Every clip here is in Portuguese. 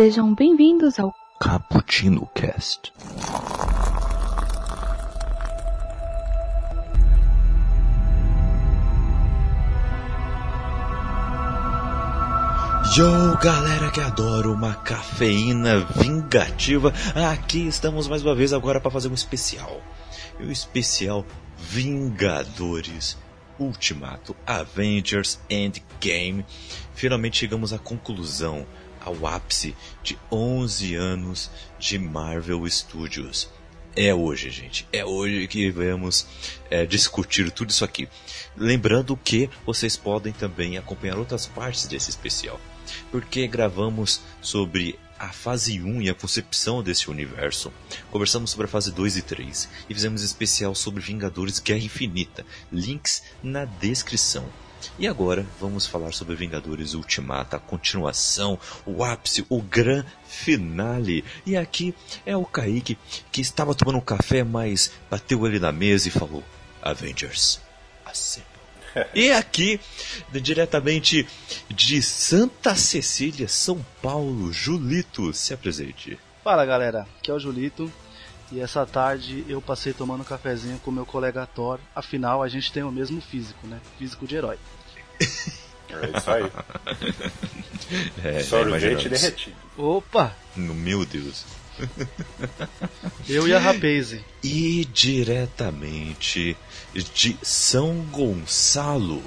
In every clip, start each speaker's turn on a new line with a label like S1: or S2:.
S1: Sejam bem-vindos ao
S2: Cappuccino Cast. Yo, galera que adora uma cafeína vingativa, aqui estamos mais uma vez agora para fazer um especial. E o especial Vingadores Ultimato Avengers Endgame. Finalmente chegamos à conclusão, ao ápice de 11 anos de Marvel Studios. É hoje, gente. É hoje que vamos é, discutir tudo isso aqui. Lembrando que vocês podem também acompanhar outras partes desse especial. Porque gravamos sobre a fase 1 e a concepção desse universo. Conversamos sobre a fase 2 e 3 e fizemos especial sobre Vingadores Guerra Infinita. Links na descrição. E agora vamos falar sobre Vingadores Ultimata, a continuação, o ápice, o gran finale. E aqui é o Kaique que estava tomando um café, mas bateu ele na mesa e falou: Avengers, Assemble. E aqui, diretamente de Santa Cecília, São Paulo, Julito, se apresente.
S3: Fala galera, aqui é o Julito e essa tarde eu passei tomando um cafezinho com meu colega Thor, afinal a gente tem o mesmo físico, né? Físico de herói.
S4: É isso aí.
S2: É,
S4: Sorvete derretido.
S3: Opa!
S2: No- Meu Deus.
S3: Eu e a Rapaze.
S2: E diretamente de São Gonçalo,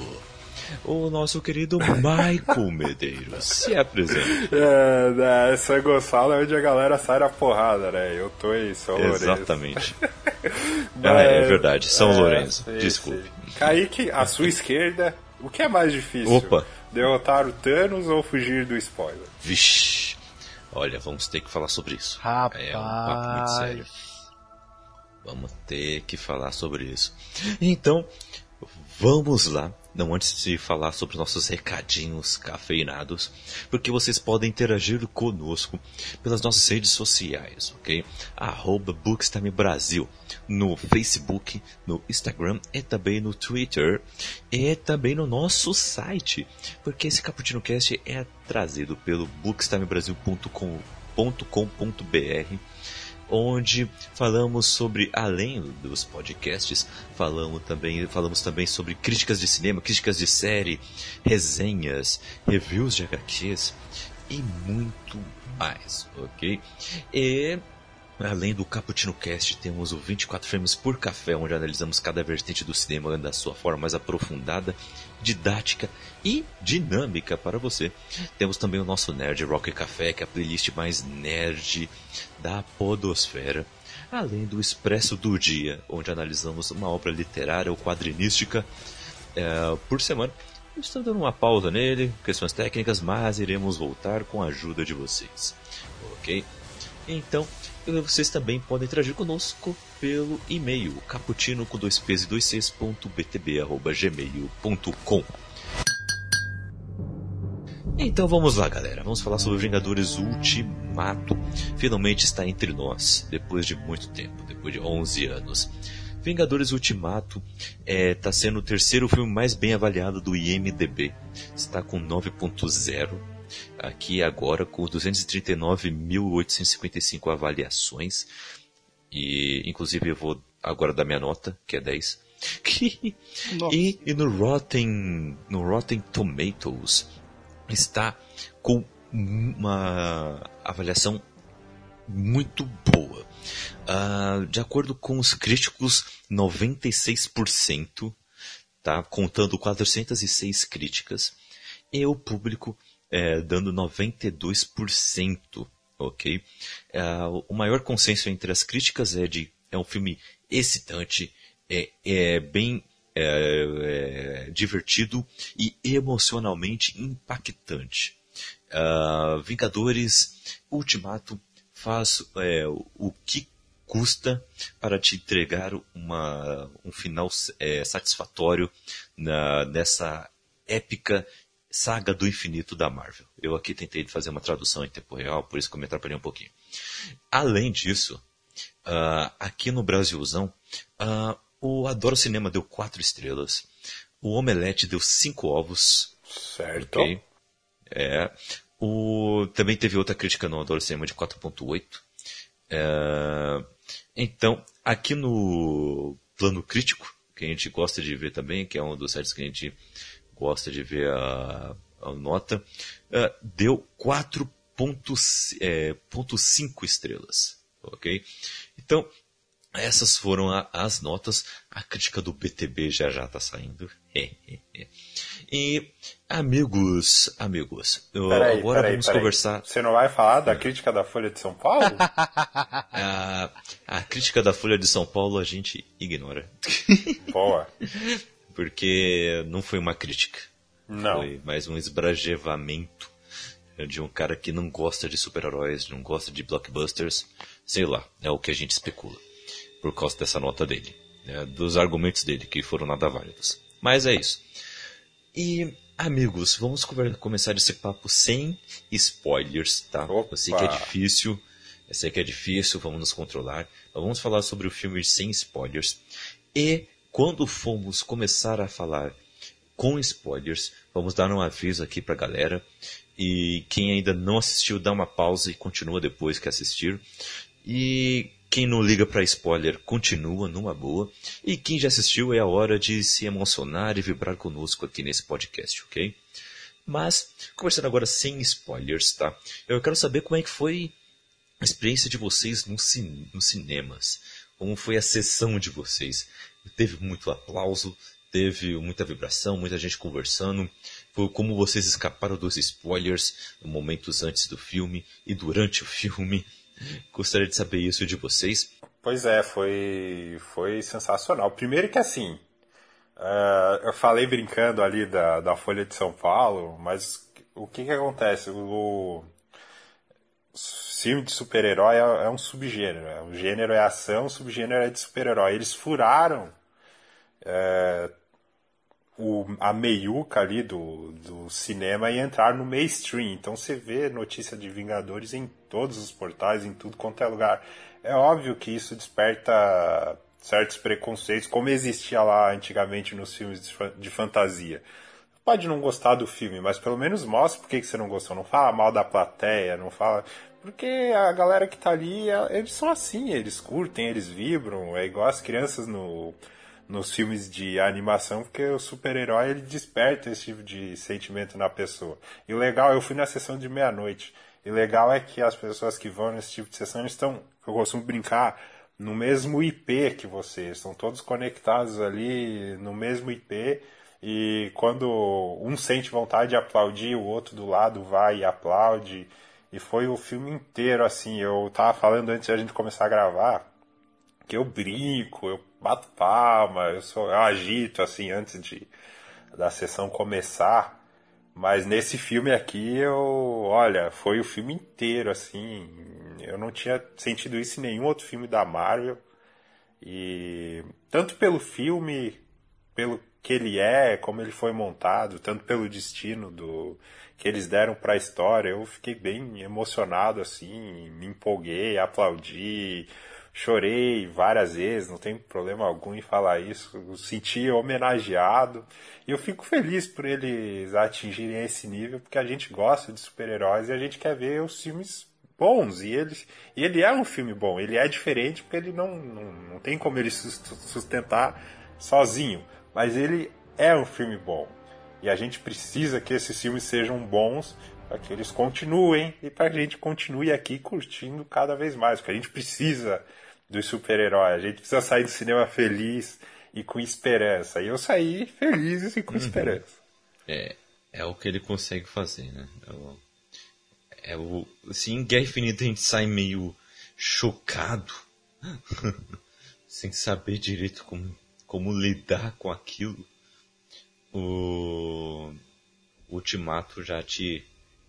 S2: o nosso querido Michael Medeiros. Se apresente.
S4: É, né, São Gonçalo é onde a galera sai na porrada, né? Eu tô em São Lourenço.
S2: Exatamente.
S4: Mas-
S2: Ah, é verdade, São
S4: é,
S2: Lourenço.
S4: sim,
S2: Desculpe.
S4: sim. Kaique, à sua esquerda, o que é mais difícil?
S2: Opa.
S4: Derrotar o Thanos ou fugir do spoiler?
S2: Vixe. Olha, vamos ter que falar sobre isso.
S3: Rapaz.
S2: É um papo muito sério. Vamos ter que falar sobre isso. Então, vamos lá. Não antes de falar sobre nossos recadinhos cafeinados, porque vocês podem interagir conosco pelas nossas redes sociais, ok? Arroba Bookstime Brasil, no Facebook, no Instagram e também no Twitter e também no nosso site, porque esse Cappuccino Cast é trazido pelo bookstimebrasil.com.br onde falamos sobre além dos podcasts, falamos também, falamos também sobre críticas de cinema, críticas de série, resenhas, reviews de HQs e muito mais, ok? E Além do Cappuccino Cast, temos o 24 Frames por Café, onde analisamos cada vertente do cinema da sua forma mais aprofundada, didática e dinâmica para você. Temos também o nosso Nerd Rock Café, que é a playlist mais nerd da podosfera. Além do Expresso do Dia, onde analisamos uma obra literária ou quadrinística eh, por semana. Estou dando uma pausa nele, questões técnicas, mas iremos voltar com a ajuda de vocês. Ok? Então, vocês também podem interagir conosco pelo e-mail caputino com dois p's e dois c's ponto btb, arroba gmail.com. Então vamos lá, galera. Vamos falar sobre Vingadores Ultimato. Finalmente está entre nós, depois de muito tempo, depois de 11 anos. Vingadores Ultimato está sendo o terceiro filme mais bem avaliado do IMDB. Está com 9.0 aqui agora com 239.855 avaliações. E inclusive eu vou agora dar minha nota, que é 10.
S3: Nossa.
S2: e, e no Rotten no Rotten Tomatoes está com uma avaliação muito boa. Ah, de acordo com os críticos, 96%, tá? contando 406 críticas, e o público é, dando 92%, ok? Ah, o maior consenso entre as críticas é de é um filme excitante, é, é bem é, é, divertido e emocionalmente impactante. Ah, Vingadores Ultimato faz é, o- que custa para te entregar uma, um final é, satisfatório na, nessa épica saga do infinito da Marvel. Eu aqui tentei fazer uma tradução em tempo real, por isso que eu me atrapalhei um pouquinho. Além disso, ah, aqui no Brasilzão, ah, o Adoro Cinema deu quatro estrelas, o Omelete deu cinco ovos,
S4: Certo.
S2: ok? É, O, também teve outra crítica no Adoro Cinema de 4.8. É, então, aqui no plano crítico, que a gente gosta de ver também, que é um dos sites que a gente gosta de ver a, a nota, uh, deu 4.5 é, estrelas. Ok? Então, essas foram a, as notas. A crítica do BTB já já está saindo. e, amigos, amigos,
S4: peraí,
S2: agora
S4: peraí,
S2: vamos
S4: peraí.
S2: conversar.
S4: Você não vai falar da crítica da Folha de São Paulo?
S2: a, a crítica da Folha de São Paulo a gente ignora.
S4: Boa.
S2: Porque não foi uma crítica.
S4: Não.
S2: Foi mais um esbrajevamento de um cara que não gosta de super-heróis, não gosta de blockbusters. Sei lá, é o que a gente especula por causa dessa nota dele, né, dos argumentos dele, que foram nada válidos. Mas é isso. E, amigos, vamos começar esse papo sem spoilers, tá?
S4: Opa.
S2: Eu sei que é difícil, eu sei que é difícil, vamos nos controlar. Mas vamos falar sobre o filme sem spoilers. E, quando fomos começar a falar com spoilers, vamos dar um aviso aqui pra galera. E quem ainda não assistiu, dá uma pausa e continua depois que assistir. E quem não liga para spoiler continua numa boa. E quem já assistiu é a hora de se emocionar e vibrar conosco aqui nesse podcast, ok? Mas, conversando agora sem spoilers, tá? Eu quero saber como é que foi a experiência de vocês cin nos cinemas. Como foi a sessão de vocês? Teve muito aplauso, teve muita vibração, muita gente conversando. Foi como vocês escaparam dos spoilers momentos antes do filme e durante o filme. Gostaria de saber isso de vocês.
S4: Pois é, foi, foi sensacional. Primeiro que assim, uh, eu falei brincando ali da, da Folha de São Paulo, mas o que que acontece? O, filme de super-herói é, é, um subgênero. É, o gênero é ação, o subgênero é de super-herói. Eles furaram é, o, a meiuca ali do, do cinema e entrar no mainstream. Então você vê notícia de Vingadores em todos os portais, em tudo quanto é lugar. É óbvio que isso desperta certos preconceitos, como existia lá antigamente nos filmes de fantasia. Pode não gostar do filme, mas pelo menos mostra por que você não gostou. Não fala mal da plateia, não fala. Porque a galera que tá ali, eles são assim, eles curtem, eles vibram. É igual as crianças no, nos filmes de animação, porque o super-herói ele desperta esse tipo de sentimento na pessoa. E legal, eu fui na sessão de meia-noite. E legal é que as pessoas que vão nesse tipo de sessão estão, eu costumo brincar, no mesmo IP que vocês. Estão todos conectados ali no mesmo IP. E quando um sente vontade de aplaudir, o outro do lado vai e aplaude. E foi o filme inteiro assim. Eu tava falando antes de a gente começar a gravar que eu brinco, eu bato palma, eu, sou, eu agito assim antes de da sessão começar. Mas nesse filme aqui eu, olha, foi o filme inteiro assim. Eu não tinha sentido isso em nenhum outro filme da Marvel. E tanto pelo filme, pelo que ele é, como ele foi montado, tanto pelo destino do que eles deram para a história, eu fiquei bem emocionado assim, me empolguei, aplaudi, chorei várias vezes, não tem problema algum em falar isso. Eu senti homenageado e eu fico feliz por eles atingirem esse nível, porque a gente gosta de super-heróis e a gente quer ver os filmes bons. E ele, e ele é um filme bom, ele é diferente porque ele não, não, não tem como ele sustentar sozinho, mas ele é um filme bom. E a gente precisa que esses filmes sejam bons para que eles continuem e para que a gente continue aqui curtindo cada vez mais, porque a gente precisa dos super-heróis, a gente precisa sair do cinema feliz e com esperança. E eu saí feliz e com uhum. esperança.
S2: É, é o que ele consegue fazer, né? É o, é o, assim, em Guerra Infinita a gente sai meio chocado, sem saber direito como, como lidar com aquilo. O Ultimato já te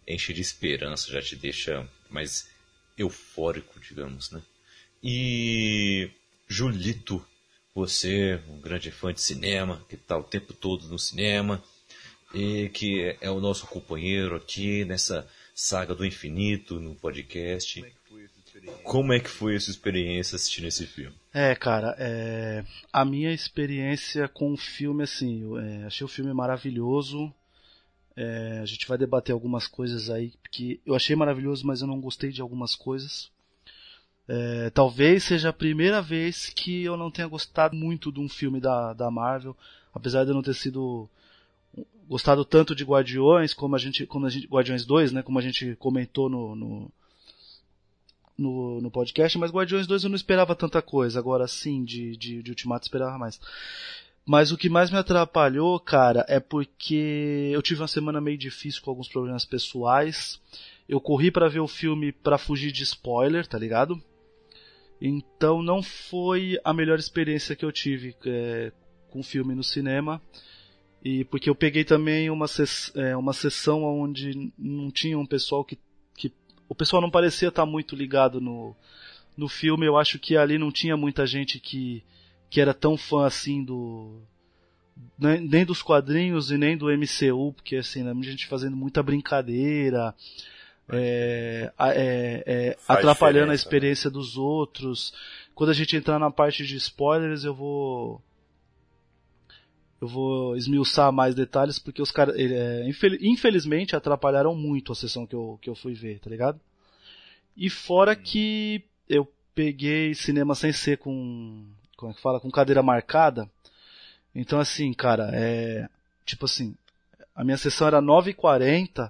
S2: enche de esperança, já te deixa mais eufórico, digamos, né? E Julito, você, um grande fã de cinema, que está o tempo todo no cinema, e que é o nosso companheiro aqui nessa saga do infinito no podcast. Como é que foi essa experiência assistindo esse filme?
S3: É, cara, é... a minha experiência com o filme, assim, eu, é, achei o filme maravilhoso. É, a gente vai debater algumas coisas aí que eu achei maravilhoso, mas eu não gostei de algumas coisas. É, talvez seja a primeira vez que eu não tenha gostado muito de um filme da, da Marvel, apesar de eu não ter sido gostado tanto de Guardiões como a gente, como a gente Guardiões 2, né, como a gente comentou no, no, no, no podcast, mas Guardiões 2 eu não esperava tanta coisa, agora sim, de, de, de Ultimato esperava mais. Mas o que mais me atrapalhou, cara, é porque eu tive uma semana meio difícil com alguns problemas pessoais. Eu corri para ver o filme para fugir de spoiler, tá ligado? Então não foi a melhor experiência que eu tive é, com o filme no cinema. E porque eu peguei também uma, é, uma sessão onde não tinha um pessoal que. O pessoal não parecia estar muito ligado no, no filme. Eu acho que ali não tinha muita gente que, que era tão fã assim do. Nem dos quadrinhos e nem do MCU, porque assim, né, a gente fazendo muita brincadeira, é, é, é, atrapalhando a né? experiência dos outros. Quando a gente entrar na parte de spoilers, eu vou eu vou esmiuçar mais detalhes porque os caras é, infelizmente atrapalharam muito a sessão que eu, que eu fui ver, tá ligado? E fora que eu peguei cinema sem ser com como é que fala, com cadeira marcada. Então assim, cara, é tipo assim, a minha sessão era 9h40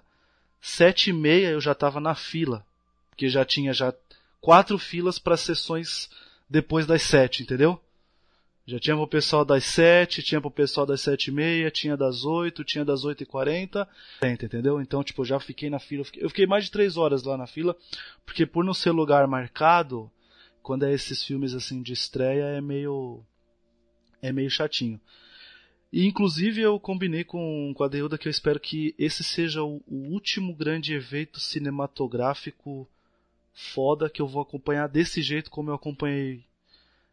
S3: sete e meia eu já estava na fila, porque já tinha já quatro filas para sessões depois das sete, entendeu? Já tinha pro pessoal das sete, tinha pro pessoal das sete e meia, tinha das oito, tinha das oito e quarenta, entendeu? Então, tipo, eu já fiquei na fila, eu fiquei, eu fiquei mais de três horas lá na fila, porque por não ser lugar marcado, quando é esses filmes assim de estreia, é meio, é meio chatinho. E inclusive eu combinei com, com a Deuda que eu espero que esse seja o, o, último grande evento cinematográfico foda que eu vou acompanhar desse jeito como eu acompanhei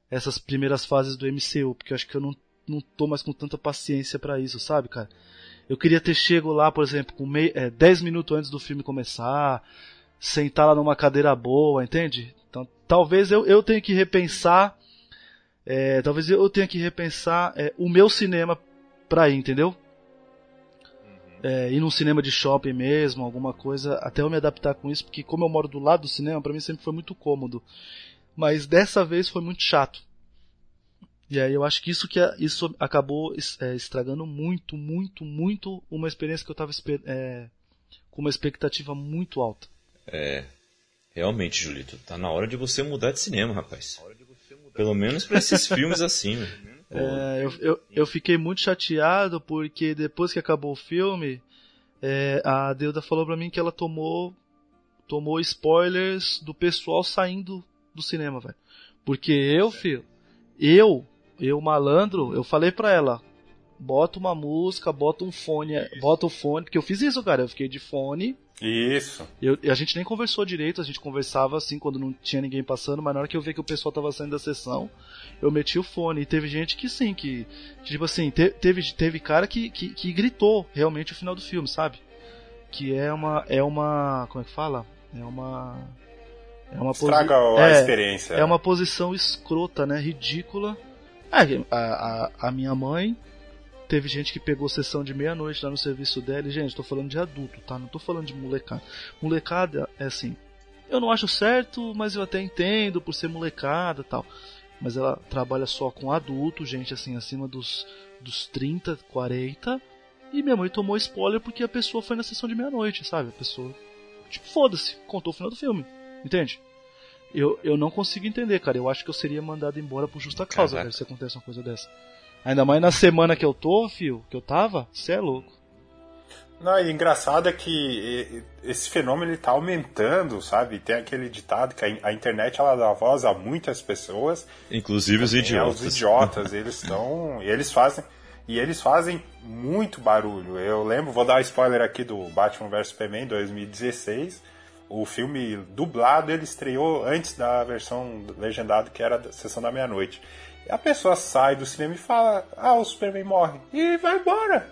S3: essas primeiras fases do MCU, porque eu acho que eu não, não tô mais com tanta paciência para isso, sabe, cara? Eu queria ter chego lá, por exemplo, com meio, é, 10 minutos antes do filme começar, sentar lá numa cadeira boa, entende? Então talvez eu, eu tenha que repensar é, talvez eu tenha que repensar é, o meu cinema pra ir, entendeu? Uhum. É, ir num cinema de shopping mesmo, alguma coisa, até eu me adaptar com isso, porque como eu moro do lado do cinema, para mim sempre foi muito cômodo. Mas dessa vez foi muito chato. E aí eu acho que isso que isso acabou é, estragando muito, muito, muito uma experiência que eu tava é, com uma expectativa muito alta.
S2: É, realmente, Julito, tá na hora de você mudar de cinema, rapaz. Pelo menos para esses filmes assim, né?
S3: É, eu, eu, eu, fiquei muito chateado porque depois que acabou o filme, é, a Deuda falou pra mim que ela tomou tomou spoilers do pessoal saindo do cinema, velho. Porque eu, filho, eu, eu malandro, eu falei pra ela, bota uma música, bota um fone, bota o fone, porque eu fiz isso, cara, eu fiquei de fone
S4: isso.
S3: Eu, a gente nem conversou direito, a gente conversava assim quando não tinha ninguém passando, mas na hora que eu vi que o pessoal tava saindo da sessão, eu meti o fone. E teve gente que sim, que. Tipo assim, te, teve, teve cara que, que, que, gritou realmente o final do filme, sabe? Que é uma. É uma. Como é que fala? É uma.
S4: É uma Estraga a é, experiência.
S3: É uma posição escrota, né? Ridícula. É, a, a, a minha mãe Teve gente que pegou sessão de meia-noite lá no serviço dela. E, gente, tô falando de adulto, tá? Não tô falando de molecada. Molecada é assim. Eu não acho certo, mas eu até entendo por ser molecada tal. Mas ela trabalha só com adulto, gente assim, acima dos, dos 30, 40. E minha mãe tomou spoiler porque a pessoa foi na sessão de meia-noite, sabe? A pessoa. Tipo, foda-se, contou o final do filme. Entende? Eu, eu não consigo entender, cara. Eu acho que eu seria mandado embora por justa causa, cara, se acontece uma coisa dessa. Ainda mais na semana que eu tô, fio, que eu tava, você é louco.
S4: Não, e engraçado é que esse fenômeno ele tá aumentando, sabe? Tem aquele ditado que a internet ela dá voz a muitas pessoas,
S2: inclusive os idiotas.
S4: Os idiotas, eles estão, eles fazem e eles fazem muito barulho. Eu lembro, vou dar um spoiler aqui do Batman vs Superman 2016. O filme dublado ele estreou antes da versão legendada que era a sessão da meia-noite a pessoa sai do cinema e fala: Ah, o Superman morre. E vai embora.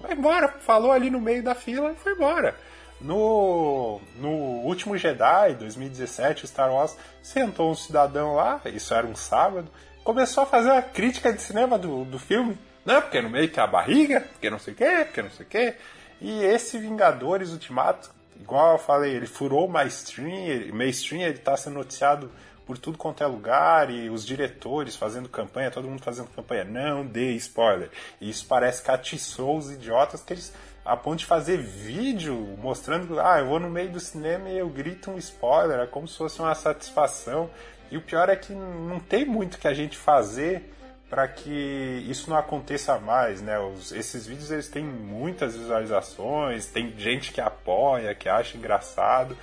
S4: Vai embora. Falou ali no meio da fila e foi embora. No, no último Jedi, 2017, Star Wars, sentou um cidadão lá, isso era um sábado, começou a fazer uma crítica de cinema do, do filme. Não, porque no meio tem a barriga, porque não sei o quê, porque não sei o quê. E esse Vingadores Ultimato, igual eu falei, ele furou o mainstream, mainstream ele está sendo noticiado por tudo quanto é lugar e os diretores fazendo campanha, todo mundo fazendo campanha. Não dê spoiler. E isso parece que atiçou os idiotas que eles a ponto de fazer vídeo mostrando, ah, eu vou no meio do cinema e eu grito um spoiler, é como se fosse uma satisfação. E o pior é que não tem muito que a gente fazer para que isso não aconteça mais, né? Os, esses vídeos eles têm muitas visualizações, tem gente que apoia, que acha engraçado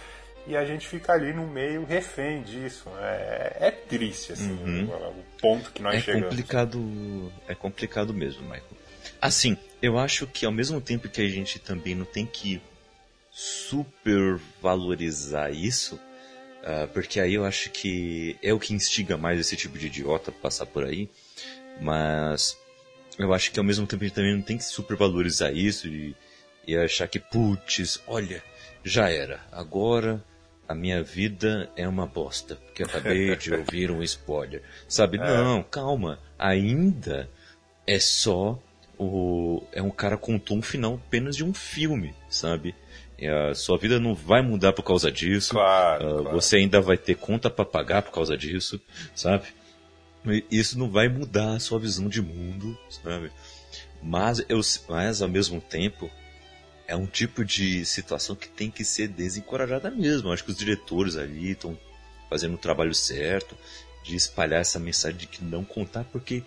S4: e a gente fica ali no meio refém disso. Né? É, é triste assim, uhum. o, o, ponto que nós
S2: é
S4: chegamos.
S2: Complicado, é complicado mesmo, Michael. Assim, eu acho que ao mesmo tempo que a gente também não tem que supervalorizar isso, uh, porque aí eu acho que é o que instiga mais esse tipo de idiota passar por aí. Mas eu acho que ao mesmo tempo a gente também não tem que supervalorizar isso e, e achar que, putz, olha, já era. Agora a minha vida é uma bosta, porque acabei de ouvir um spoiler. Sabe? É. Não, calma. Ainda é só o. É um cara contou um final apenas de um filme, sabe? a sua vida não vai mudar por causa disso.
S4: Claro, uh,
S2: claro. Você ainda vai ter conta para pagar por causa disso, sabe? Isso não vai mudar a sua visão de mundo, sabe? Mas, eu, mas ao mesmo tempo, é um tipo de situação que tem que ser desencorajada mesmo. Eu acho que os diretores ali estão fazendo o trabalho certo de espalhar essa mensagem de que não contar, porque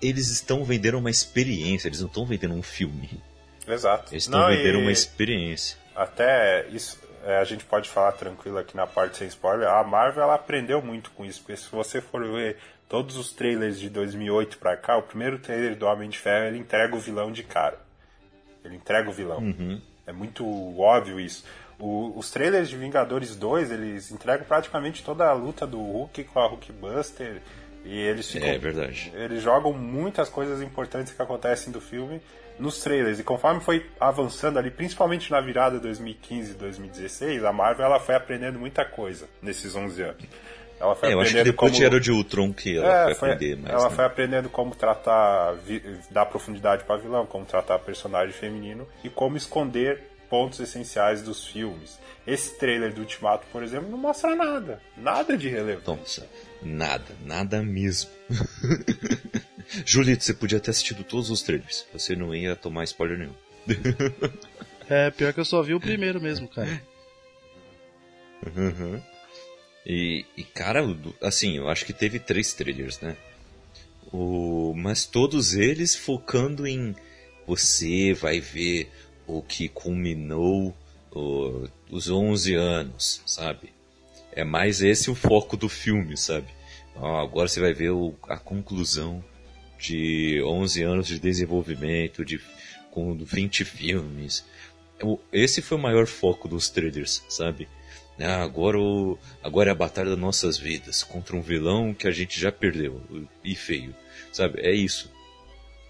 S2: eles estão vendendo uma experiência, eles não estão vendendo um filme.
S4: Exato.
S2: Eles estão vendendo uma experiência.
S4: Até isso, é, a gente pode falar tranquilo aqui na parte sem spoiler. A Marvel ela aprendeu muito com isso, porque se você for ver todos os trailers de 2008 pra cá, o primeiro trailer do Homem de Ferro ele entrega o vilão de cara. Ele entrega o vilão.
S2: Uhum.
S4: É muito óbvio isso. O, os trailers de Vingadores 2, eles entregam praticamente toda a luta do Hulk com a Hulkbuster. E eles ficam,
S2: É verdade.
S4: Eles jogam muitas coisas importantes que acontecem do filme nos trailers. E conforme foi avançando ali, principalmente na virada 2015 e 2016, a Marvel ela foi aprendendo muita coisa nesses 11 anos.
S2: Ela foi é, eu acho que depois como... de Era de Ultron que ela é, foi aprender mais.
S4: Ela
S2: né?
S4: foi aprendendo como tratar, dar profundidade para vilão, como tratar personagem feminino e como esconder pontos essenciais dos filmes. Esse trailer do Ultimato, por exemplo, não mostra nada. Nada de relevante.
S2: Nossa, nada, nada mesmo. Julito, você podia ter assistido todos os trailers. Você não ia tomar spoiler nenhum.
S3: é, pior que eu só vi o primeiro mesmo, cara.
S2: Uhum. E, e, cara, assim, eu acho que teve três trailers, né? O, mas todos eles focando em você vai ver o que culminou o, os 11 anos, sabe? É mais esse o foco do filme, sabe? agora você vai ver o, a conclusão de 11 anos de desenvolvimento, de, com 20 filmes. Esse foi o maior foco dos trailers, sabe? Ah, agora, o, agora é a batalha das nossas vidas contra um vilão que a gente já perdeu e feio, sabe? É isso.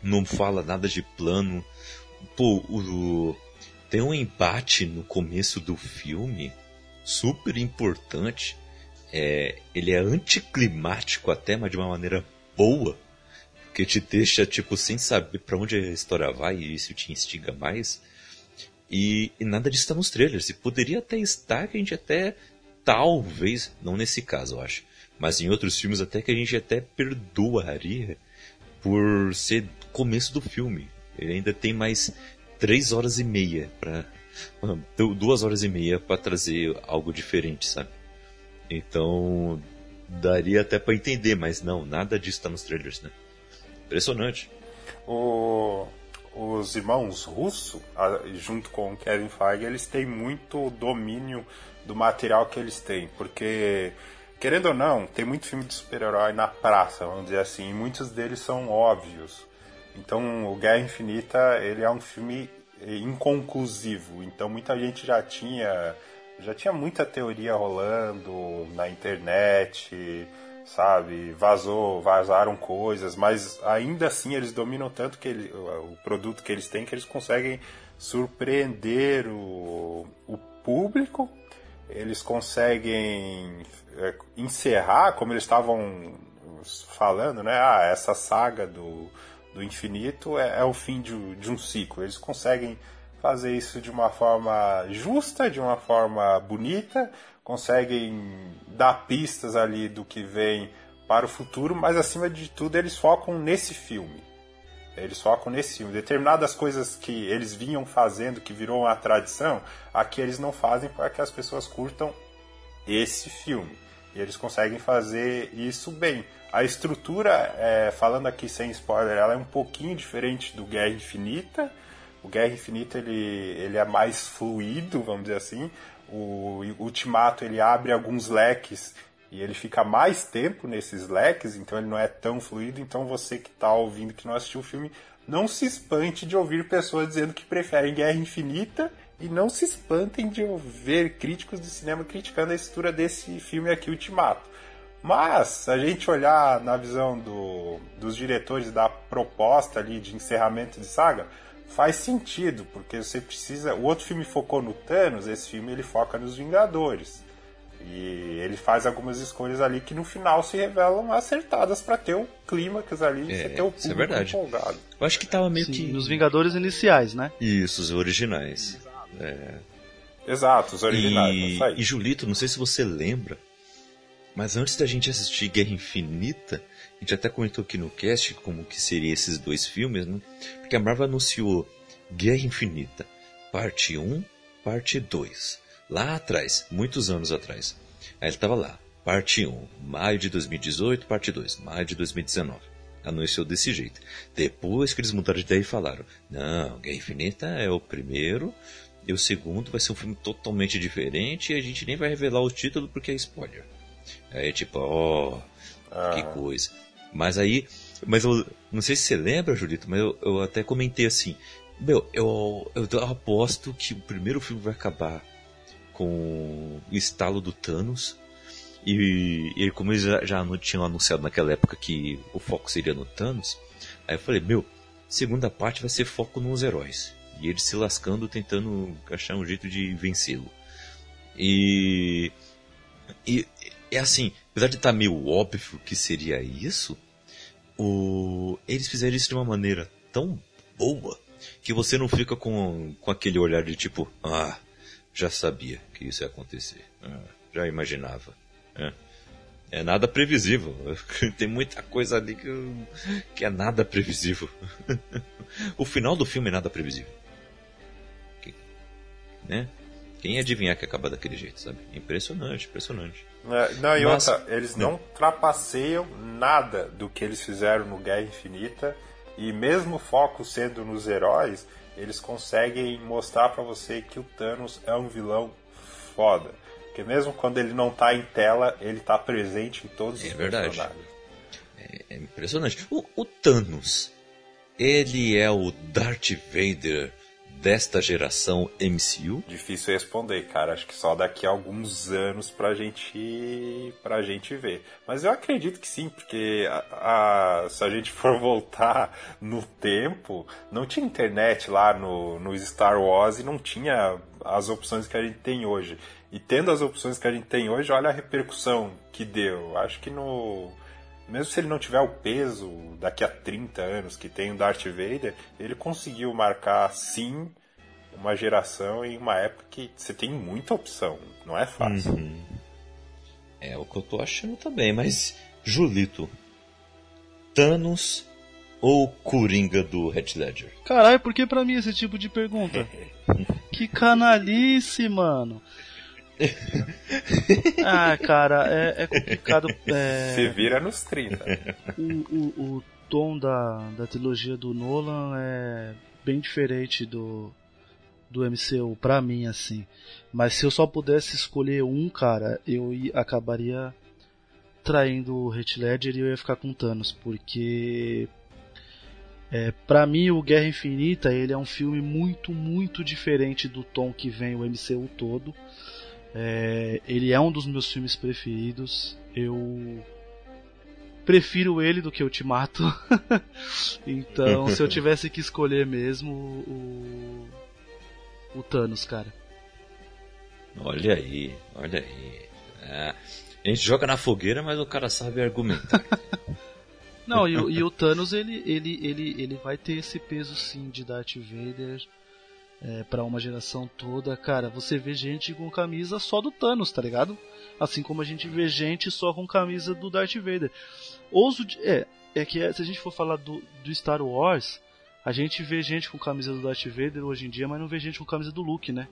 S2: Não fala nada de plano. Pô, o, tem um embate no começo do filme super importante. É, ele é anticlimático até, mas de uma maneira boa, que te deixa tipo sem saber para onde a história vai e isso te instiga mais. E, e, nada disso está nos trailers. E poderia até estar que a gente até, talvez, não nesse caso, eu acho, mas em outros filmes até que a gente até perdoaria por ser começo do filme. Ele ainda tem mais três horas e meia para duas horas e meia para trazer algo diferente, sabe? Então daria até para entender, mas não, nada disso está nos trailers, né? Impressionante.
S4: O os irmãos Russo, junto com o Kevin Feige, eles têm muito domínio do material que eles têm, porque querendo ou não, tem muito filme de super-herói na praça, vamos dizer assim, e muitos deles são óbvios. Então, o Guerra Infinita, ele é um filme inconclusivo. Então, muita gente já tinha já tinha muita teoria rolando na internet, sabe? Vazou, vazaram coisas, mas ainda assim eles dominam tanto que ele, o produto que eles têm que eles conseguem surpreender o, o público, eles conseguem é, encerrar, como eles estavam falando, né? Ah, essa saga do, do infinito é, é o fim de, de um ciclo. Eles conseguem fazer isso de uma forma justa, de uma forma bonita, conseguem dar pistas ali do que vem para o futuro, mas acima de tudo eles focam nesse filme. Eles focam nesse filme. Determinadas coisas que eles vinham fazendo, que virou uma tradição, aqui eles não fazem para que as pessoas curtam esse filme. E eles conseguem fazer isso bem. A estrutura, é, falando aqui sem spoiler, ela é um pouquinho diferente do Guerra Infinita. O Guerra Infinita ele, ele é mais fluido, vamos dizer assim. O Ultimato ele abre alguns leques e ele fica mais tempo nesses leques, então ele não é tão fluido. Então você que está ouvindo, que não assistiu o filme, não se espante de ouvir pessoas dizendo que preferem Guerra Infinita e não se espantem de ouvir críticos de cinema criticando a estrutura desse filme aqui, Ultimato. Mas, a gente olhar na visão do, dos diretores da proposta ali de encerramento de saga, faz sentido, porque você precisa. O outro filme focou no Thanos, esse filme ele foca nos Vingadores. E ele faz algumas escolhas ali que no final se revelam acertadas para ter o clímax ali, é, você ter o público é verdade. empolgado.
S2: Eu acho que tava meio
S3: Sim,
S2: que.
S3: Nos Vingadores iniciais, né?
S2: Isso, os originais. É.
S4: Exato, os originais.
S2: E, e Julito, não sei se você lembra, mas antes da gente assistir Guerra Infinita, a gente até comentou aqui no cast como que seriam esses dois filmes, né? Porque a Marvel anunciou Guerra Infinita, parte 1, parte 2. Lá atrás, muitos anos atrás. Aí ele estava lá, parte 1, maio de 2018, parte 2, maio de 2019. Anunciou desse jeito. Depois que eles mudaram de ideia e falaram: Não, Guerra Infinita é o primeiro, e o segundo vai ser um filme totalmente diferente, e a gente nem vai revelar o título porque é spoiler. Aí tipo, ó, oh, ah. que coisa. Mas aí, mas eu não sei se você lembra, Julito, mas eu, eu até comentei assim, meu, eu, eu aposto que o primeiro filme vai acabar com o estalo do Thanos. E, e como eles já, já tinham anunciado naquela época que o foco seria no Thanos, aí eu falei, meu, segunda parte vai ser foco nos heróis. E eles se lascando, tentando achar um jeito de vencê-lo. E, e é assim, apesar de estar tá meio óbvio que seria isso, o... eles fizeram isso de uma maneira tão boa que você não fica com, com aquele olhar de tipo, ah, já sabia que isso ia acontecer, ah, já imaginava. É. é. nada previsível. Tem muita coisa ali que, que é nada previsível. o final do filme é nada previsível. Né? Quem adivinhar que acaba daquele jeito, sabe? Impressionante, impressionante.
S4: É, não, e Mas, outra, eles não, trapaceiam nada do que eles fizeram no Guerra Infinita. E mesmo o foco sendo nos heróis, eles conseguem mostrar para você que o Thanos é um vilão foda. Porque mesmo quando ele não tá em tela, ele tá presente em todos é os verdade. personagens.
S2: É, é impressionante. O, o Thanos, ele é o Darth Vader desta geração MCU?
S4: Difícil responder, cara. Acho que só daqui a alguns anos pra gente, pra gente ver. Mas eu acredito que sim, porque a, a, se a gente for voltar no tempo, não tinha internet lá no, no Star Wars e não tinha as opções que a gente tem hoje. E tendo as opções que a gente tem hoje, olha a repercussão que deu. Acho que no mesmo se ele não tiver o peso daqui a 30 anos que tem o Darth Vader, ele conseguiu marcar sim uma geração em uma época que você tem muita opção, não é fácil. Uhum.
S2: É o que eu tô achando também, mas Julito, Thanos ou Coringa do Red Ledger?
S3: Caralho, por que pra mim esse tipo de pergunta? que canalice, mano. ah, cara, é, é complicado. É...
S4: Se vira nos 30.
S3: O, o, o tom da, da trilogia do Nolan é bem diferente do, do MCU, pra mim, assim. Mas se eu só pudesse escolher um, cara, eu acabaria traindo o Heath Ledger e eu ia ficar com Thanos, porque é, para mim o Guerra Infinita ele é um filme muito, muito diferente do tom que vem o MCU todo. É, ele é um dos meus filmes preferidos. Eu prefiro ele do que o Ultimato. então, se eu tivesse que escolher mesmo o, o Thanos, cara.
S2: Olha aí, olha aí. É, a gente joga na fogueira, mas o cara sabe argumentar.
S3: Não, e, e, o Thanos ele, ele, ele, ele vai ter esse peso sim de Darth Vader é, para uma geração toda, cara, você vê gente com camisa só do Thanos, tá ligado? Assim como a gente vê gente só com camisa do Darth Vader. Ouso. É, é que se a gente for falar do, do Star Wars, a gente vê gente com camisa do Darth Vader hoje em dia, mas não vê gente com camisa do Luke, né?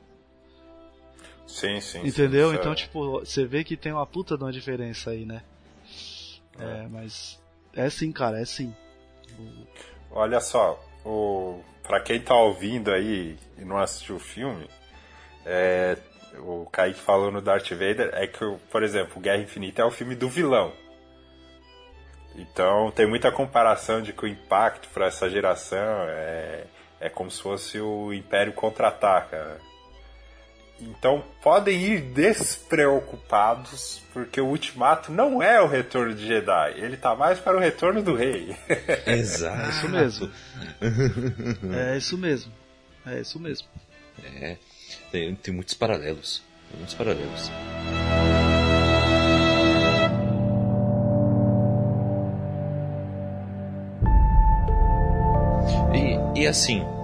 S4: Sim, sim.
S3: Entendeu?
S4: Sim,
S3: então,
S4: é.
S3: tipo, você vê que tem uma puta de uma diferença aí, né? É, mas. É sim, cara, é sim.
S4: Olha só, o... pra quem tá ouvindo aí e não assistiu o filme, é... o Kaique falou no Darth Vader, é que, por exemplo, Guerra Infinita é o filme do vilão. Então tem muita comparação de que o impacto para essa geração é, é como se fosse o Império contra-ataca. Então podem ir despreocupados, porque o Ultimato não é o retorno de Jedi, ele tá mais para o retorno do rei.
S2: Exato.
S3: É isso mesmo. é isso mesmo. É isso mesmo.
S2: É, tem, tem muitos paralelos. Tem muitos paralelos. E, e assim.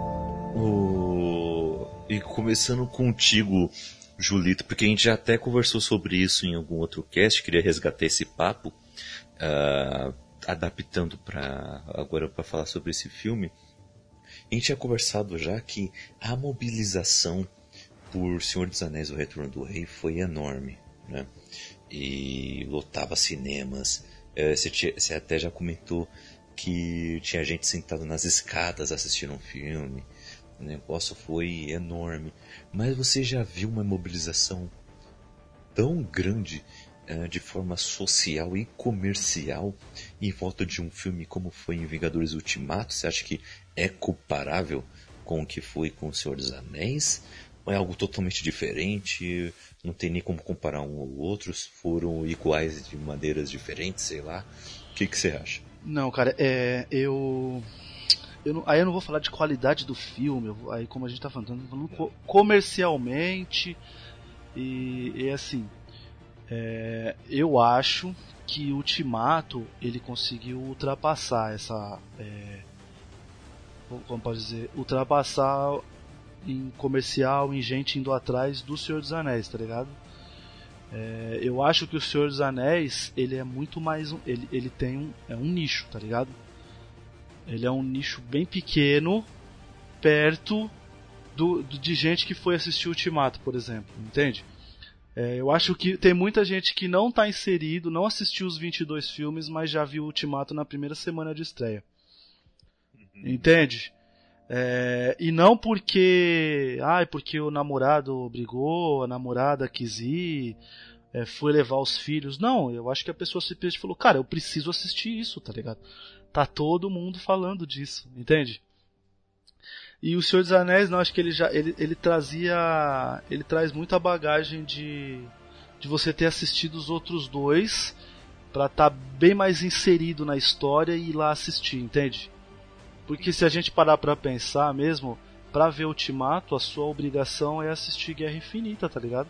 S2: E começando contigo, Julito, porque a gente já até conversou sobre isso em algum outro cast, queria resgatar esse papo, uh, adaptando para agora para falar sobre esse filme. A gente tinha conversado já que a mobilização por Senhor dos Anéis O Retorno do Rei foi enorme, né? E lotava cinemas. Eh, Você, até já comentou que tinha gente sentada nas escadas assistindo um filme. O negócio foi enorme. Mas você já viu uma mobilização tão grande eh, de forma social e comercial em volta de um filme como foi em Vingadores Ultimato? Você acha que é comparável com o que foi com O Senhor dos Anéis? Ou é algo totalmente diferente? Não tem nem como comparar um ou outro? Foram iguais de maneiras diferentes, sei lá. O que, que você acha?
S3: Não, cara, é. Eu. Não- aí eu não vou falar de qualidade do filme, aí como a gente tá falando, falando co- comercialmente e, e assim. é, eu acho que Ultimato ele conseguiu ultrapassar essa. é, como pode dizer? Ultrapassar em comercial, em gente indo atrás do Senhor dos Anéis, tá ligado? É, eu acho que o Senhor dos Anéis, ele é muito mais um, ele, ele tem um, é um nicho, tá ligado? Ele é um nicho bem pequeno, perto do, do- de gente que foi assistir Ultimato, por exemplo, entende? É, eu acho que tem muita gente que não tá inserido, não assistiu os 22 filmes, mas já viu Ultimato na primeira semana de estreia. Entende? É, e não porque. Ai, porque o namorado obrigou, a namorada quis ir, é, foi levar os filhos. Não, eu acho que a pessoa simplesmente falou, cara, eu preciso assistir isso, tá ligado? Tá todo mundo falando disso, entende? E o Senhor dos Anéis, não, acho que ele já. Ele, ele trazia. Ele traz muita bagagem de. De você ter assistido os outros dois. Pra estar bem mais inserido na história e ir lá assistir, entende? Porque se a gente parar pra pensar mesmo, pra ver Ultimato, a sua obrigação é assistir Guerra Infinita, tá ligado?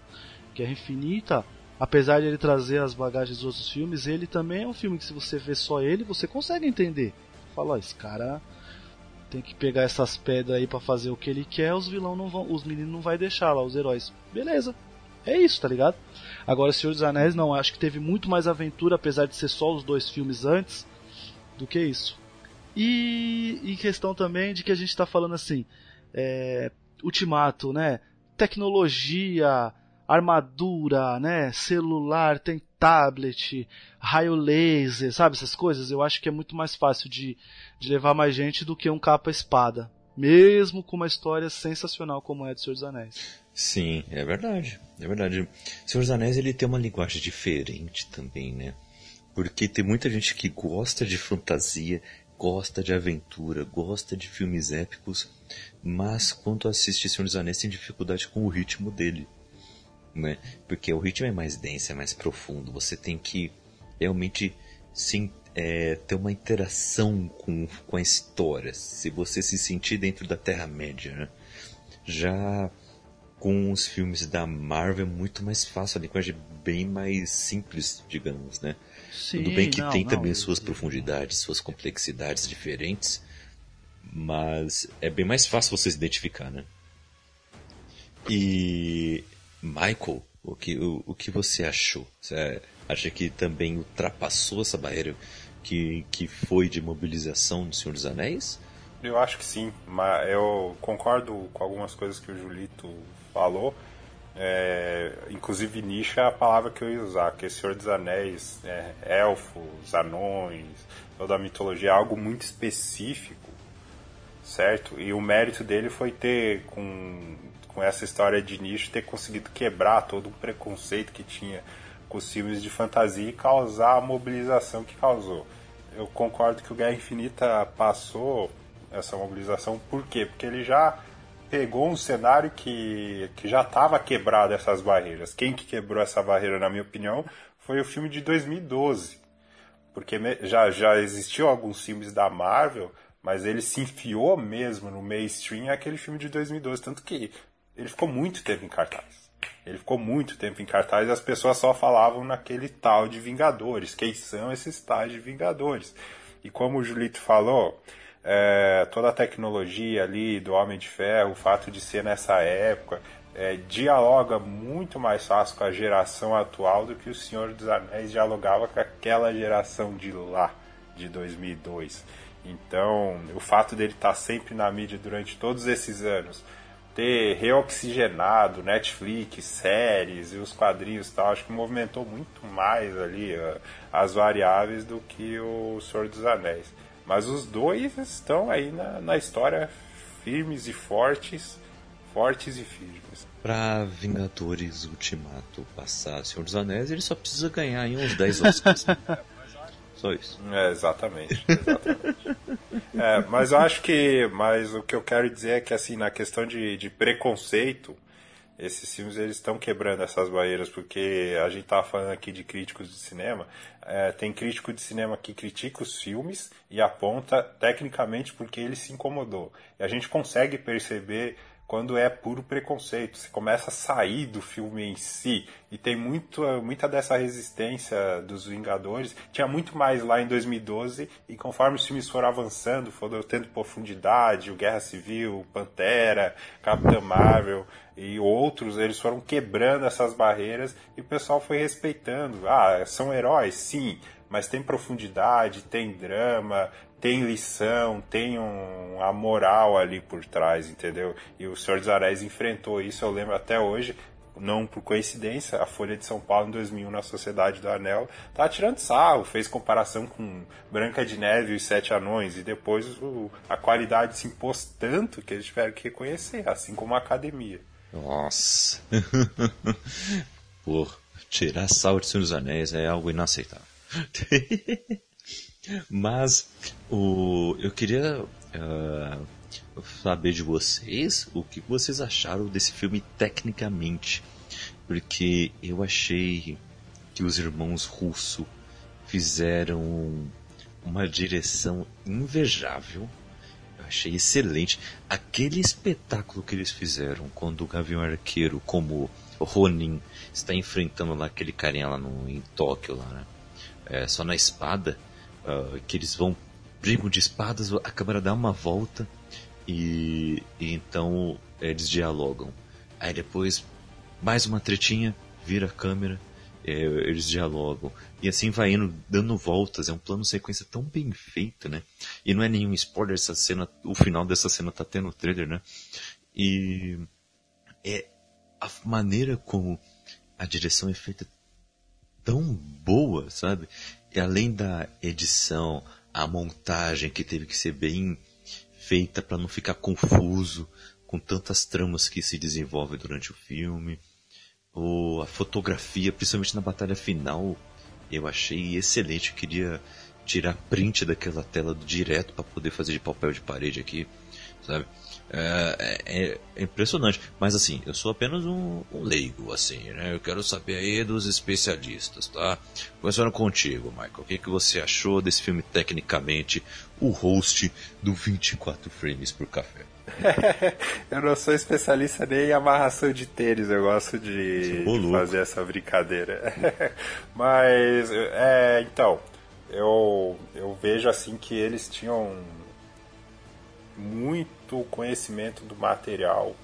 S3: Guerra Infinita, apesar de ele trazer as bagagens dos outros filmes, ele também é um filme que se você vê só ele, você consegue entender. Fala, ó, esse cara tem que pegar essas pedras aí pra fazer o que ele quer, os vilão não vão, os meninos não vai deixar lá, os heróis. Beleza. É isso, tá ligado? Agora, Senhor dos Anéis, não, acho que teve muito mais aventura, apesar de ser só os dois filmes antes, do que isso. E em questão também de que a gente está falando assim, é, Ultimato, né? Tecnologia, armadura, né? Celular, tem tablet, raio laser, sabe essas coisas? Eu acho que é muito mais fácil de, de levar mais gente do que um capa-espada. Mesmo com uma história sensacional como é de Senhor dos Anéis.
S2: Sim, é verdade. É verdade. Senhor dos Anéis ele tem uma linguagem diferente também, né? Porque tem muita gente que gosta de fantasia, gosta de aventura, gosta de filmes épicos, mas quando assiste Senhor dos Anéis tem dificuldade com o ritmo dele. Né? Porque o ritmo é mais denso, é mais profundo. Você tem que realmente sim, é, ter uma interação com, com a história. Se você se sentir dentro da Terra-média, né? Já com os filmes da Marvel é muito mais fácil, a linguagem é bem mais simples, digamos, né?
S3: Sim,
S2: Tudo bem que
S3: não,
S2: tem
S3: não,
S2: também suas
S3: e-
S2: profundidades, suas complexidades diferentes, mas é bem mais fácil você se identificar, né? E Michael, o que, o, o que você achou? Você acha que também ultrapassou essa barreira que, que foi de mobilização do Senhor dos Anéis?
S4: Eu acho que sim, mas eu concordo com algumas coisas que o Julito falou. É, inclusive nicho é a palavra que eu ia usar, que é Senhor dos Anéis, é, elfos, anões, toda a mitologia é algo muito específico, certo? E o mérito dele foi ter, com, com essa história de nicho, ter conseguido quebrar todo o preconceito que tinha com os filmes de fantasia e causar a mobilização que causou. Eu concordo que o Guerra Infinita passou essa mobilização, por quê? Porque ele já pegou um cenário que, que já estava quebrado essas barreiras. Quem que quebrou essa barreira, na minha opinião, foi o filme de 2012. Porque já, já existiam alguns filmes da Marvel, mas ele se enfiou mesmo no mainstream aquele filme de 2012. Tanto que ele ficou muito tempo em cartaz. Ele ficou muito tempo em cartaz e as pessoas só falavam naquele tal de Vingadores. Quem são esses tais de Vingadores? E como o Julito falou, é, toda a tecnologia ali do Homem de Ferro, o fato de ser nessa época, é, dialoga muito mais fácil com a geração atual do que o Senhor dos Anéis dialogava com aquela geração de lá, de 2002. Então, o fato dele estar sempre na mídia durante todos esses anos, ter reoxigenado Netflix, séries e os quadrinhos e tal, acho que movimentou muito mais ali uh, as variáveis do que o Senhor dos Anéis. Mas os dois estão aí na, na história firmes e fortes, fortes e firmes.
S2: Pra Vingadores Ultimato passar Senhor dos Anéis, ele só precisa ganhar em uns 10 Oscars. só isso.
S4: É, exatamente. exatamente. é, mas eu acho que. Mas o que eu quero dizer é que assim, na questão de, de preconceito, esses filmes eles estão quebrando essas barreiras, porque a gente estava falando aqui de críticos de cinema, é, tem crítico de cinema que critica os filmes e aponta tecnicamente porque ele se incomodou. E a gente consegue perceber quando é puro preconceito. Você começa a sair do filme em si. E tem muito, muita dessa resistência dos Vingadores. Tinha muito mais lá em 2012. E conforme os filmes foram avançando, foram tendo profundidade, o Guerra Civil, Pantera, Capitã Marvel e outros, eles foram quebrando essas barreiras e o pessoal foi respeitando. Ah, são heróis? Sim mas tem profundidade, tem drama, tem lição, tem um, a moral ali por trás, entendeu? E o Senhor dos Anéis enfrentou isso, eu lembro até hoje, não por coincidência, a Folha de São Paulo em 2001 na Sociedade do Anel tá tirando sarro, fez comparação com Branca de Neve e os Sete Anões e depois o, a qualidade se impôs tanto que eles tiveram que reconhecer, assim como a academia.
S2: Nossa. Por tirar sarro de Senhor dos Anéis é algo inaceitável. Mas o, eu queria uh, saber de vocês o que vocês acharam desse filme tecnicamente. Porque eu achei que os irmãos Russo fizeram uma direção invejável. Eu achei excelente. Aquele espetáculo que eles fizeram quando o Gavião Arqueiro, como Ronin, está enfrentando lá aquele carinha lá no, em Tóquio, lá, né? É, só na espada uh, que eles vão brigam de espadas, a câmera dá uma volta e, e então eles dialogam. Aí depois mais uma tretinha, vira a câmera, é, eles dialogam. E assim vai indo, dando voltas. É um plano sequência tão bem feito, né? E não é nenhum spoiler essa cena, o final dessa cena tá tendo no trailer, né? E é a maneira como a direção é feita tão boa, sabe? E além da edição, a montagem que teve que ser bem feita para não ficar confuso com tantas tramas que se desenvolvem durante o filme. Ou a fotografia, principalmente na batalha final, eu achei excelente. Eu queria tirar print daquela tela direto para poder fazer de papel de parede aqui, sabe? É, é, é, impressionante. Mas assim, eu sou apenas um, um, leigo, assim, né? Eu quero saber aí dos especialistas, tá? Começando contigo, Michael. O que, que você achou desse filme tecnicamente, o host do 24 frames por café?
S4: eu não sou especialista nem em amarração de tênis, eu gosto de, de fazer essa brincadeira. Mas, é, então, eu, eu vejo assim que eles tinham muito conhecimento do material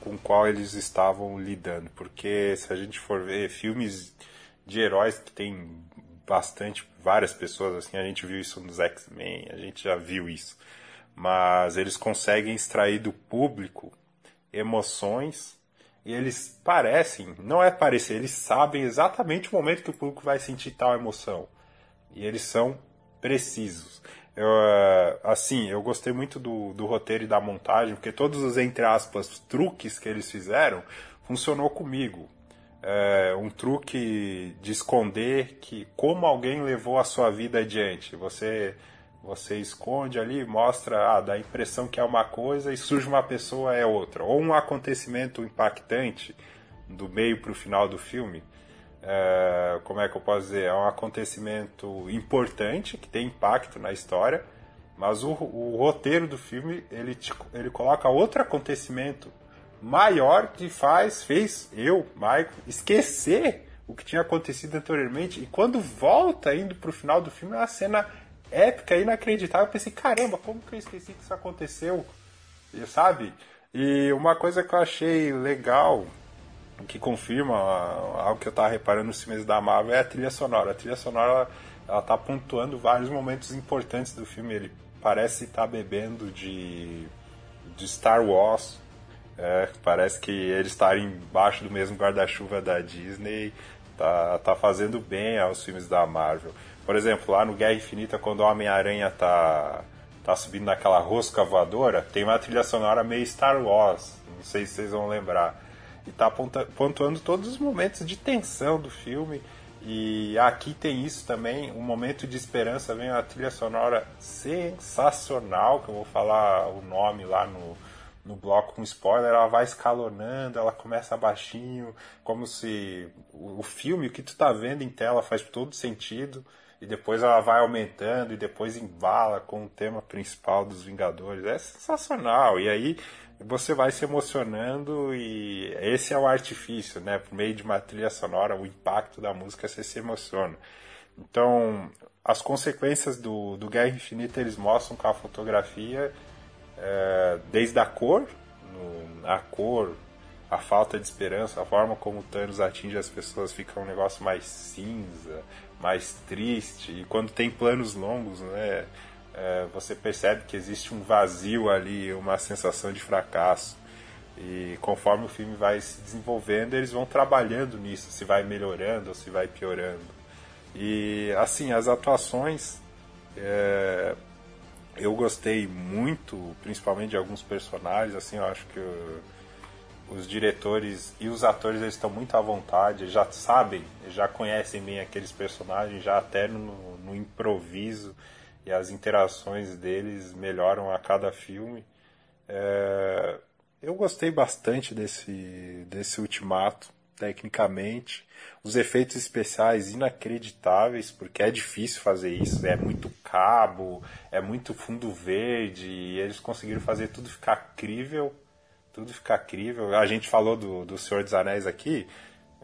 S4: com o qual eles estavam lidando. Porque se a gente for ver filmes de heróis que tem bastante, várias pessoas, assim, a gente viu isso nos X-Men, a gente já viu isso. Mas eles conseguem extrair do público emoções e eles parecem, não é parecer, eles sabem exatamente o momento que o público vai sentir tal emoção. E eles são precisos. Eu, eh, assim, eu gostei muito do, do roteiro e da montagem, porque todos os, entre aspas, truques que eles fizeram funcionou comigo. É, um truque de esconder que como alguém levou a sua vida adiante. Você você esconde ali, mostra, ah, dá a impressão que é uma coisa e surge uma pessoa é outra. Ou um acontecimento impactante do meio para o final do filme é, como é que eu posso dizer, é um acontecimento importante que tem impacto na história, mas o, o roteiro do filme ele, te, ele coloca outro acontecimento maior que faz, fez eu, Michael, esquecer o que tinha acontecido anteriormente e quando volta indo para o final do filme é uma cena épica, inacreditável. Eu pensei, caramba, como que eu esqueci que isso aconteceu? E, sabe? E uma coisa que eu achei legal que confirma algo que eu estava reparando nos filmes da Marvel é a trilha sonora. A trilha sonora ela está pontuando vários momentos importantes do filme. Ele parece estar tá bebendo de, de Star Wars. É, parece que eles estarem embaixo do mesmo guarda-chuva da Disney tá, tá fazendo bem aos filmes da Marvel. Por exemplo, lá no Guerra Infinita, quando o Homem-Aranha tá, tá subindo naquela rosca voadora, tem uma trilha sonora meio Star Wars. Não sei se vocês vão lembrar e tá pontuando todos os momentos de tensão do filme. E aqui tem isso também, um momento de esperança, vem uma trilha sonora sensacional, que eu vou falar o nome lá no, no bloco com spoiler, ela vai escalonando, ela começa baixinho, como se o filme, o que tu tá vendo em tela faz todo sentido, e depois ela vai aumentando e depois embala com o tema principal dos Vingadores. É sensacional. E aí você vai se emocionando e esse é o artifício, né? Por meio de uma trilha sonora, o impacto da música você se emociona. Então, as consequências do, do Guerra Infinita eles mostram com a fotografia, é, desde a cor, no, a cor, a falta de esperança, a forma como o Thanos atinge as pessoas fica um negócio mais cinza, mais triste. E quando tem planos longos, né? É, você percebe que existe um vazio ali, uma sensação de fracasso. E conforme o filme vai se desenvolvendo, eles vão trabalhando nisso, se vai melhorando ou se vai piorando. E assim, as atuações é, eu gostei muito, principalmente de alguns personagens. Assim, eu acho que os diretores e os atores eles estão muito à vontade, já sabem, já conhecem bem aqueles personagens, já até no, no improviso e as interações deles melhoram a cada filme. É, eu gostei bastante desse, desse ultimato, tecnicamente. Os efeitos especiais inacreditáveis, porque é difícil fazer isso, é muito cabo, é muito fundo verde, e eles conseguiram fazer tudo ficar crível. Tudo ficar crível. A gente falou do, do Senhor dos Anéis aqui.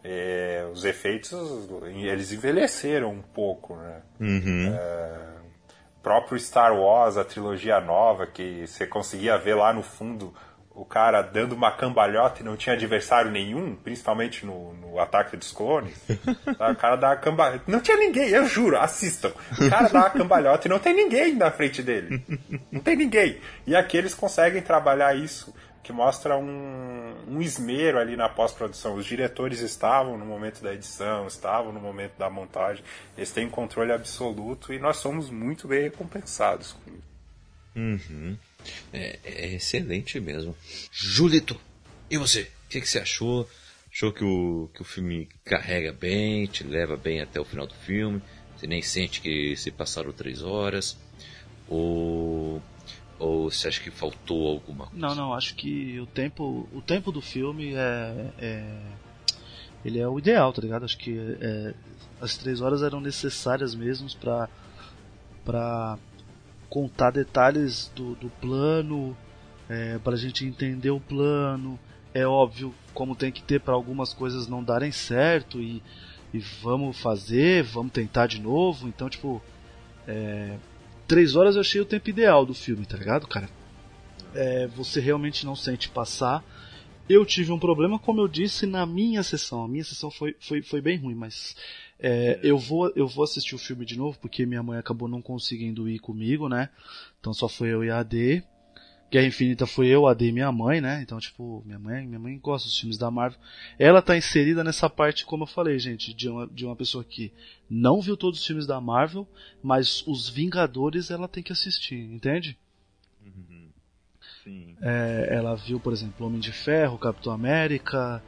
S4: É, os efeitos eles envelheceram um pouco, né?
S2: Uhum.
S4: É, próprio Star Wars, a trilogia nova, que você conseguia ver lá no fundo o cara dando uma cambalhota e não tinha adversário nenhum, principalmente no, no Ataque dos Clones. o cara dá uma cambalhota. Não tinha ninguém, eu juro, assistam. O cara dá uma cambalhota e não tem ninguém na frente dele. Não tem ninguém. E aqui eles conseguem trabalhar isso que mostra um, um esmero ali na pós-produção. Os diretores estavam no momento da edição, estavam no momento da montagem, eles têm controle absoluto e nós somos muito bem recompensados com isso.
S2: Uhum. É, é, excelente mesmo. Julito, e você? O que, que, você achou? Achou que o, que o filme carrega bem, te leva bem até o final do filme? Você nem sente que se passaram três horas? Ou ou você acha que faltou alguma coisa?
S3: Não, não, acho que o tempo, o tempo do filme é, é ele é o ideal, tá ligado? Acho que é, as três horas eram necessárias mesmo para para contar detalhes do, do plano, é, para a gente entender o plano. É óbvio como tem que ter para algumas coisas não darem certo e, e vamos fazer, vamos tentar de novo. Então, tipo, é, Três horas eu achei o tempo ideal do filme, tá ligado, cara? É, você realmente não sente passar. Eu tive um problema, como eu disse, na minha sessão. A minha sessão foi, foi, foi bem ruim, mas é, eu, vou, eu vou assistir o filme de novo, porque minha mãe acabou não conseguindo ir comigo, né? Então só foi eu e a AD. Guerra Infinita foi eu, a AD e minha mãe, né? Então, tipo, minha mãe, minha mãe gosta dos filmes da Marvel. Ela tá inserida nessa parte, como eu falei, gente, de uma, de uma pessoa que não viu todos os filmes da Marvel, mas os Vingadores ela tem que assistir, entende? Uhum. Sim. É, ela viu, por exemplo, Homem de Ferro, Capitão América,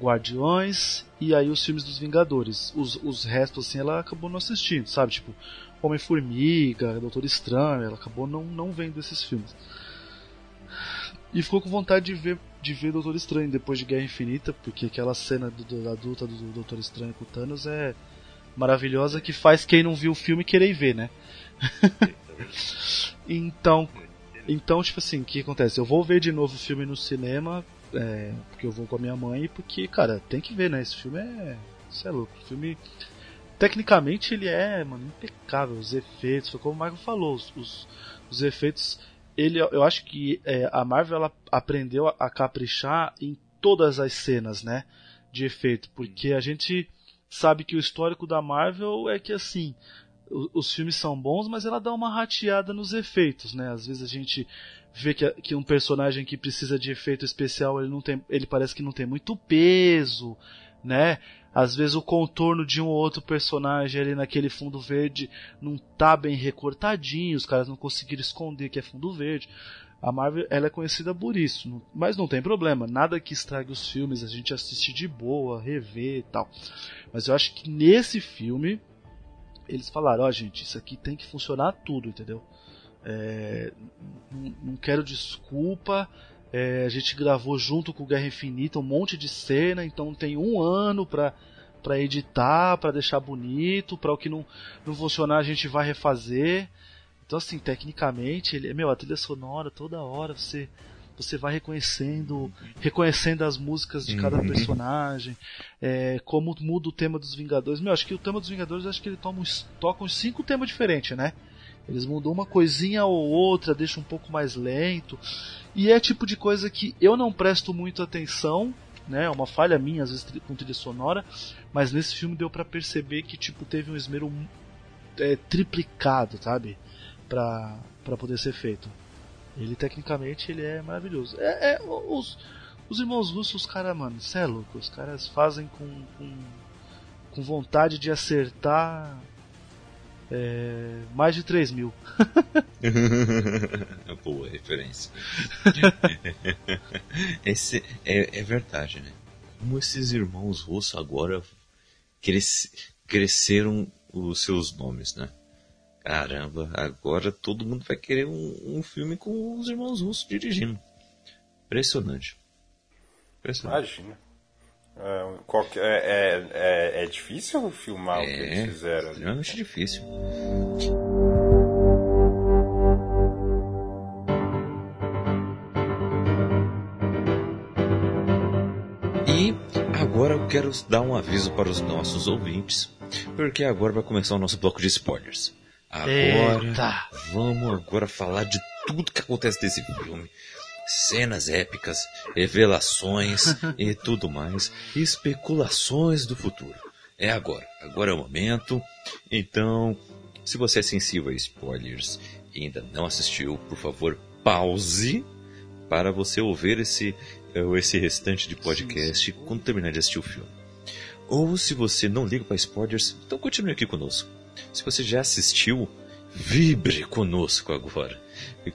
S3: Guardiões e aí os filmes dos Vingadores. Os, os restos, assim, ela acabou não assistindo, sabe? Tipo, Homem-Formiga, Doutor Estranho, ela acabou não, não vendo esses filmes. E ficou com vontade de ver, de ver Doutor Estranho depois de Guerra Infinita, porque aquela cena do, do, da adulta do Doutor Estranho com o Thanos é maravilhosa que faz quem não viu o filme querer ver, né? então, então, tipo assim, o que acontece? Eu vou ver de novo o filme no cinema, é, porque eu vou com a minha mãe, porque, cara, tem que ver, né? Esse filme é. Isso é louco. O filme. Tecnicamente ele é, mano, impecável. Os efeitos, foi como o Michael falou, os, os efeitos. Ele, eu acho que é, a Marvel ela aprendeu a, caprichar em todas as cenas, né? De efeito. Porque a gente sabe que o histórico da Marvel é que assim os filmes são bons, mas ela dá uma rateada nos efeitos, né? Às vezes a gente vê que, que um personagem que precisa de efeito especial, ele não tem, ele parece que não tem muito peso, né? Às vezes o contorno de um ou outro personagem ali naquele fundo verde não tá bem recortadinho, os caras não conseguiram esconder que é fundo verde. A Marvel ela é conhecida por isso, mas não tem problema, nada que estrague os filmes, a gente assiste de boa, rever e tal. Mas eu acho que nesse filme eles falaram, ó oh, gente, isso aqui tem que funcionar tudo, entendeu? É, não, quero desculpa. É, a gente gravou junto com o Guerra Infinita um monte de cena, então tem um ano pra, pra editar, pra deixar bonito, pra o que não, não funcionar a gente vai refazer. Então assim, tecnicamente, ele, meu, a trilha sonora toda hora você você vai reconhecendo reconhecendo as músicas de cada uhum. personagem é, como muda o tema dos Vingadores meu acho que o tema dos Vingadores acho que ele toma uns, toca uns cinco temas diferentes né eles mudam uma coisinha ou outra, deixam um pouco mais lento. E é tipo de coisa que eu não presto muito atenção, né? É uma falha minha às vezes com trilha sonora, mas nesse filme deu para perceber que tipo teve um esmero é, triplicado, sabe? Pra, pra poder ser feito. Ele tecnicamente ele é maravilhoso. É, é os, os irmãos russos, os caras, mano, cê é louco. Os caras fazem com, com, com vontade de acertar é, mais de 3 mil.
S2: Boa referência. Esse é, é, verdade, né? Como esses irmãos russos agora cres, cresceram os seus nomes, né? Caramba, agora todo mundo vai querer um, um filme com os irmãos russos dirigindo. Impressionante.
S4: Impressionante. Imagina. É, qualquer, é, é, é, é, difícil filmar
S2: é,
S4: o que eles é, fizeram.
S2: É extremamente difícil. E agora eu quero dar um aviso para os nossos ouvintes, porque agora vai começar o nosso bloco de spoilers. Agora, Eita. vamos agora falar de tudo que acontece nesse filme cenas épicas, revelações e tudo mais, especulações do futuro. É agora, agora é o momento. Então, se você é sensível a spoilers e ainda não assistiu, por favor, pause para você ouvir esse, esse restante de podcast quando terminar de assistir o filme. Ou se você não liga para spoilers, então continue aqui conosco. Se você já assistiu, vibre conosco agora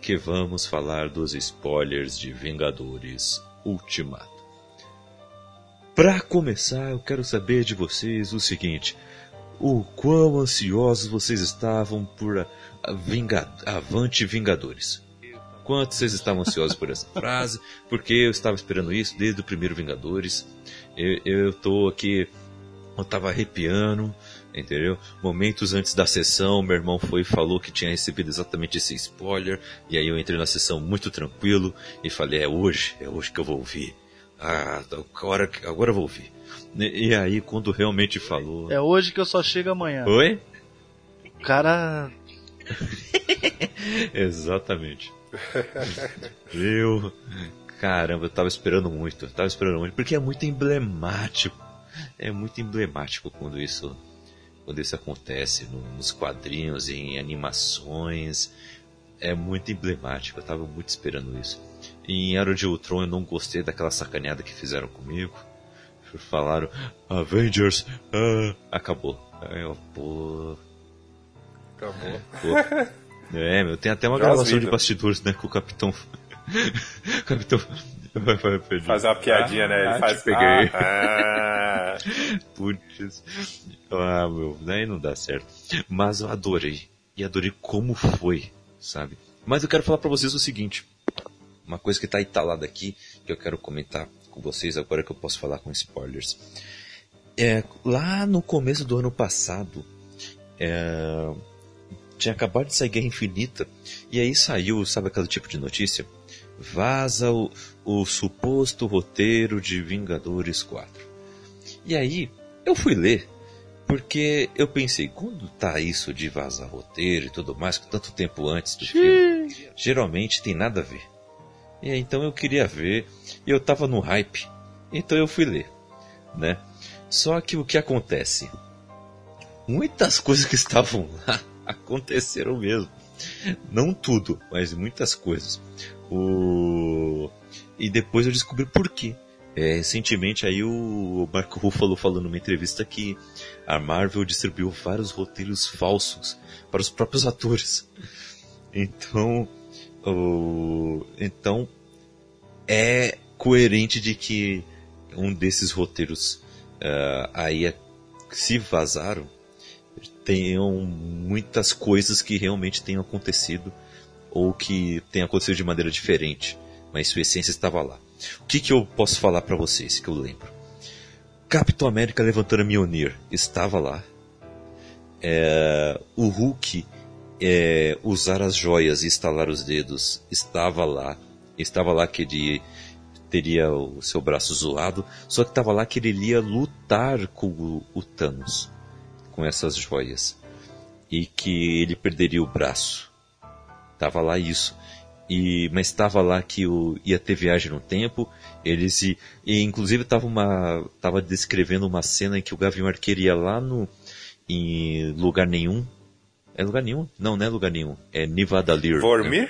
S2: que vamos falar dos spoilers de Vingadores Ultimato. Para começar, eu quero saber de vocês o seguinte: o quão ansiosos vocês estavam por a, a vinga, Avante Vingadores? Quanto vocês estavam ansiosos por essa frase? Porque eu estava esperando isso desde o primeiro Vingadores. Eu, eu tô aqui, eu tava arrepiando entendeu? Momentos antes da sessão, meu irmão foi e falou que tinha recebido exatamente esse spoiler, e aí eu entrei na sessão muito tranquilo e falei: é hoje, é hoje que eu vou ouvir. Ah, agora, agora eu vou ouvir. E aí, quando realmente falou.
S3: É hoje que eu só chego amanhã.
S2: Oi?
S3: O cara.
S2: exatamente. eu. Caramba, eu tava esperando muito, tava esperando muito, porque é muito emblemático. É muito emblemático quando isso quando isso acontece nos quadrinhos, em animações. É muito emblemático, eu tava muito esperando isso. Em Era de Ultron eu não gostei daquela sacaneada que fizeram comigo. Falaram Avengers, ah, acabou. Aí eu, pô.
S4: Acabou. É,
S2: pô. é, meu, tem até uma gravação de bastidores, né, com o Capitão. Capitão.
S4: Fazer uma piadinha, ah, né? Ele ah, faz.
S2: Peguei. Ah, ah. Putz. Ah, meu, daí não dá certo. Mas eu adorei. E adorei como foi, sabe? Mas eu quero falar para vocês o seguinte. Uma coisa que tá entalada aqui, que eu quero comentar com vocês agora que eu posso falar com spoilers. É, lá no começo do ano passado, é, tinha acabado de sair Guerra Infinita, e aí saiu, sabe aquele tipo de notícia? Vaza o, o suposto roteiro de Vingadores 4. E aí, eu fui ler, porque eu pensei, quando tá isso de vazar roteiro e tudo mais, com tanto tempo antes do filme, geralmente tem nada a ver. E aí, então eu queria ver, e eu tava no hype, então eu fui ler, né? Só que o que acontece? Muitas coisas que estavam lá aconteceram mesmo. Não tudo, mas muitas coisas. O... E depois eu descobri por quê. É, recentemente aí o Marco Ruffalo falou numa entrevista que a Marvel distribuiu vários roteiros falsos para os próprios atores. Então, o... então é coerente de que um desses roteiros uh, aí é, se vazaram tenham muitas coisas que realmente tenham acontecido ou que tenham acontecido de maneira diferente, mas sua essência estava lá. O que, que eu posso falar para vocês que eu lembro? Capitão América levantando a Mjolnir estava lá. É, o Hulk é, usar as joias e estalar os dedos estava lá. Estava lá que ele teria o seu braço zoado, só que estava lá que ele ia lutar com o, o Thanos com essas joias e que ele perderia o braço. Tava lá isso. E, mas estava lá que o, ia ter viagem no tempo. Eles e, e inclusive estava uma tava descrevendo uma cena em que o Gavião Arqueiro ia lá no em lugar nenhum. É lugar nenhum? Não, não é lugar nenhum. É Nivadalir.
S4: Vormir?
S2: Né?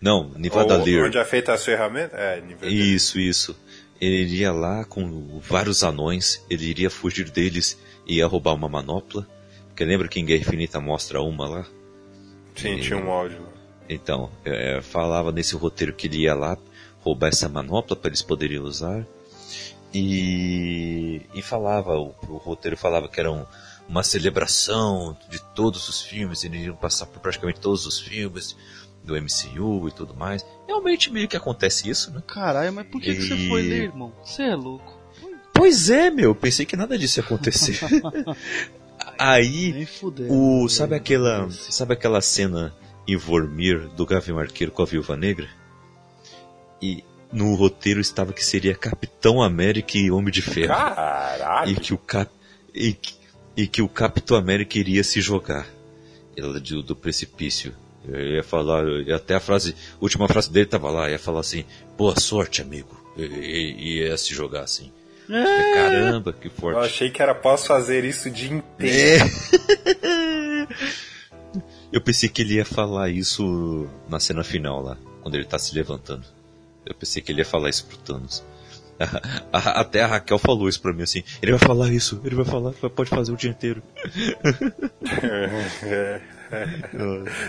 S2: Não, Nivadalir.
S4: Onde é feita as ferramentas? É,
S2: Isso, isso. Ele iria lá com vários anões, ele iria fugir deles e ia roubar uma manopla. Porque lembra que em Guerra Infinita mostra uma lá?
S4: Sim, e, tinha um áudio.
S2: Então, é, falava nesse roteiro que ele ia lá roubar essa manopla para eles poderem usar. E, e falava, o, o roteiro falava que era um, uma celebração de todos os filmes, eles iriam passar por praticamente todos os filmes do MCU e tudo mais. Realmente meio que acontece isso, né?
S3: Caralho, mas por que, e... que você foi ler, irmão? Você é louco.
S2: Pois é, meu, pensei que nada disso ia acontecer. Aí, o sabe aquela, sabe aquela cena em Vormir do Gavião Arqueiro com a Viúva Negra? E no roteiro estava que seria Capitão América e Homem de Ferro.
S4: Caralho.
S2: E que o cap e, e que o Capitão América iria se jogar do, do precipício. Eu ia falar, até a frase, a última frase dele tava lá, ia falar assim, boa sorte, amigo. E, e ia se jogar assim. É. Caramba, que forte.
S4: Eu achei que era posso fazer isso o dia inteiro.
S2: É. Eu pensei que ele ia falar isso na cena final lá, quando ele tá se levantando. Eu pensei que ele ia falar isso pro Thanos. Até a Raquel falou isso pra mim assim. Ele vai falar isso, ele vai falar, pode fazer o dia inteiro.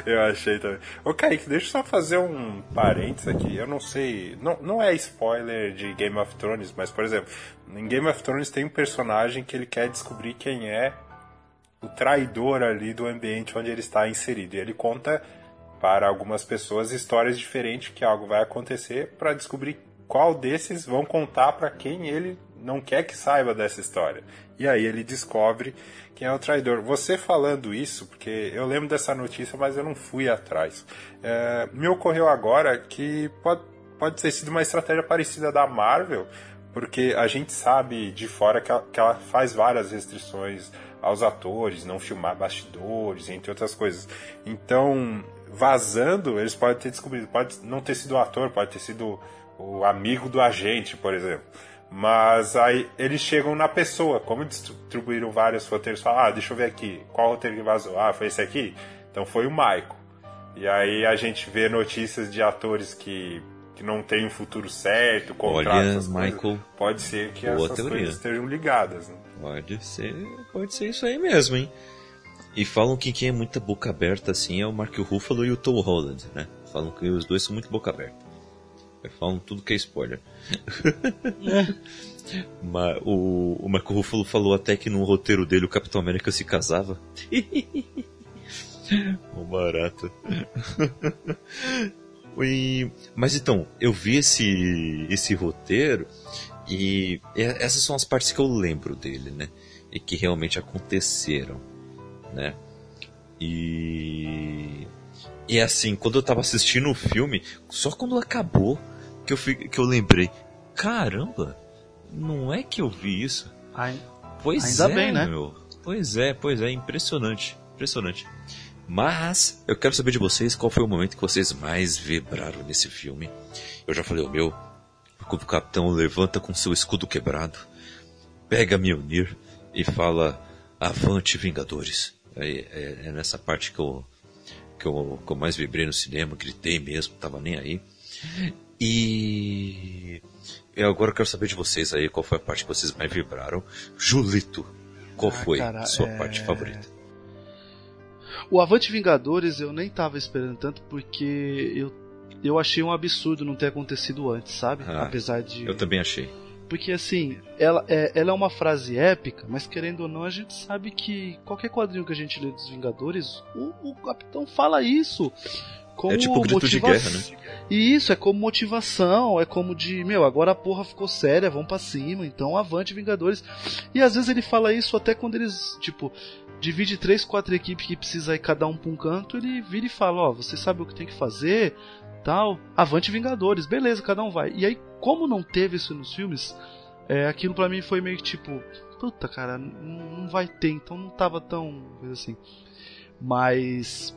S4: eu achei também. Ô Kaique, deixa eu só fazer um parênteses aqui. Eu não sei. Não, não é spoiler de Game of Thrones, mas por exemplo, em Game of Thrones tem um personagem que ele quer descobrir quem é o traidor ali do ambiente onde ele está inserido. E ele conta para algumas pessoas histórias diferentes que algo vai acontecer para descobrir qual desses vão contar para quem ele não quer que saiba dessa história. E aí ele descobre quem é o traidor. Você falando isso, porque eu lembro dessa notícia, mas eu não fui atrás. É, me ocorreu agora que pode, pode ter sido uma estratégia parecida da Marvel, porque a gente sabe de fora que ela, que ela faz várias restrições aos atores, não filmar bastidores, entre outras coisas. Então, vazando, eles podem ter descobrido, pode não ter sido o ator, pode ter sido o amigo do agente, por exemplo. Mas aí eles chegam na pessoa, como distribuíram vários roteiros, falam, ah, deixa eu ver aqui, qual roteiro que vazou? Ah, foi esse aqui? Então foi o Michael. E aí a gente vê notícias de atores que, que não têm um futuro certo, contratos,
S2: Olha, Michael,
S4: pode ser que essas
S2: teoria.
S4: coisas estejam ligadas. Né?
S2: Pode ser, pode ser isso aí mesmo, hein? E falam que quem é muita boca aberta assim é o Mark Ruffalo e o Tom Holland, né? Falam que os dois são muito boca aberta. Falam tudo que é spoiler. É. Mas o, o Marco Ruffalo falou até que no roteiro dele o Capitão América se casava. o barato. e, mas então, eu vi esse, esse roteiro e essas são as partes que eu lembro dele, né? E que realmente aconteceram, né? E e assim, quando eu tava assistindo o filme, só quando acabou que eu, que eu lembrei, caramba, não é que eu vi isso?
S3: Ai,
S2: pois
S3: ainda
S2: é,
S3: bem, né?
S2: Meu. Pois é, pois é, impressionante, impressionante. Mas eu quero saber de vocês qual foi o momento que vocês mais vibraram nesse filme. Eu já falei o meu. O capitão levanta com seu escudo quebrado, pega Mjolnir e fala: Avante, Vingadores. É, é, é nessa parte que eu, que, eu, que eu mais vibrei no cinema, gritei mesmo, tava nem aí. E eu agora quero saber de vocês aí qual foi a parte que vocês mais vibraram. Julito, qual ah, foi cara, a sua é... parte favorita?
S3: O Avante Vingadores eu nem tava esperando tanto porque eu, eu achei um absurdo não ter acontecido antes, sabe?
S2: Ah, Apesar de. Eu também achei.
S3: Porque assim, ela é, ela é uma frase épica, mas querendo ou não, a gente sabe que qualquer quadrinho que a gente lê dos Vingadores, o, o Capitão fala isso como
S2: é tipo grito motiva... de guerra, né?
S3: E isso, é como motivação, é como de, meu, agora a porra ficou séria, vamos para cima, então avante Vingadores. E às vezes ele fala isso até quando eles, tipo, divide três, quatro equipes que precisa ir cada um pra um canto, ele vira e fala, ó, oh, você sabe o que tem que fazer, tal, avante Vingadores, beleza, cada um vai. E aí, como não teve isso nos filmes, é, aquilo para mim foi meio que tipo, puta cara, não vai ter, então não tava tão, assim. Mas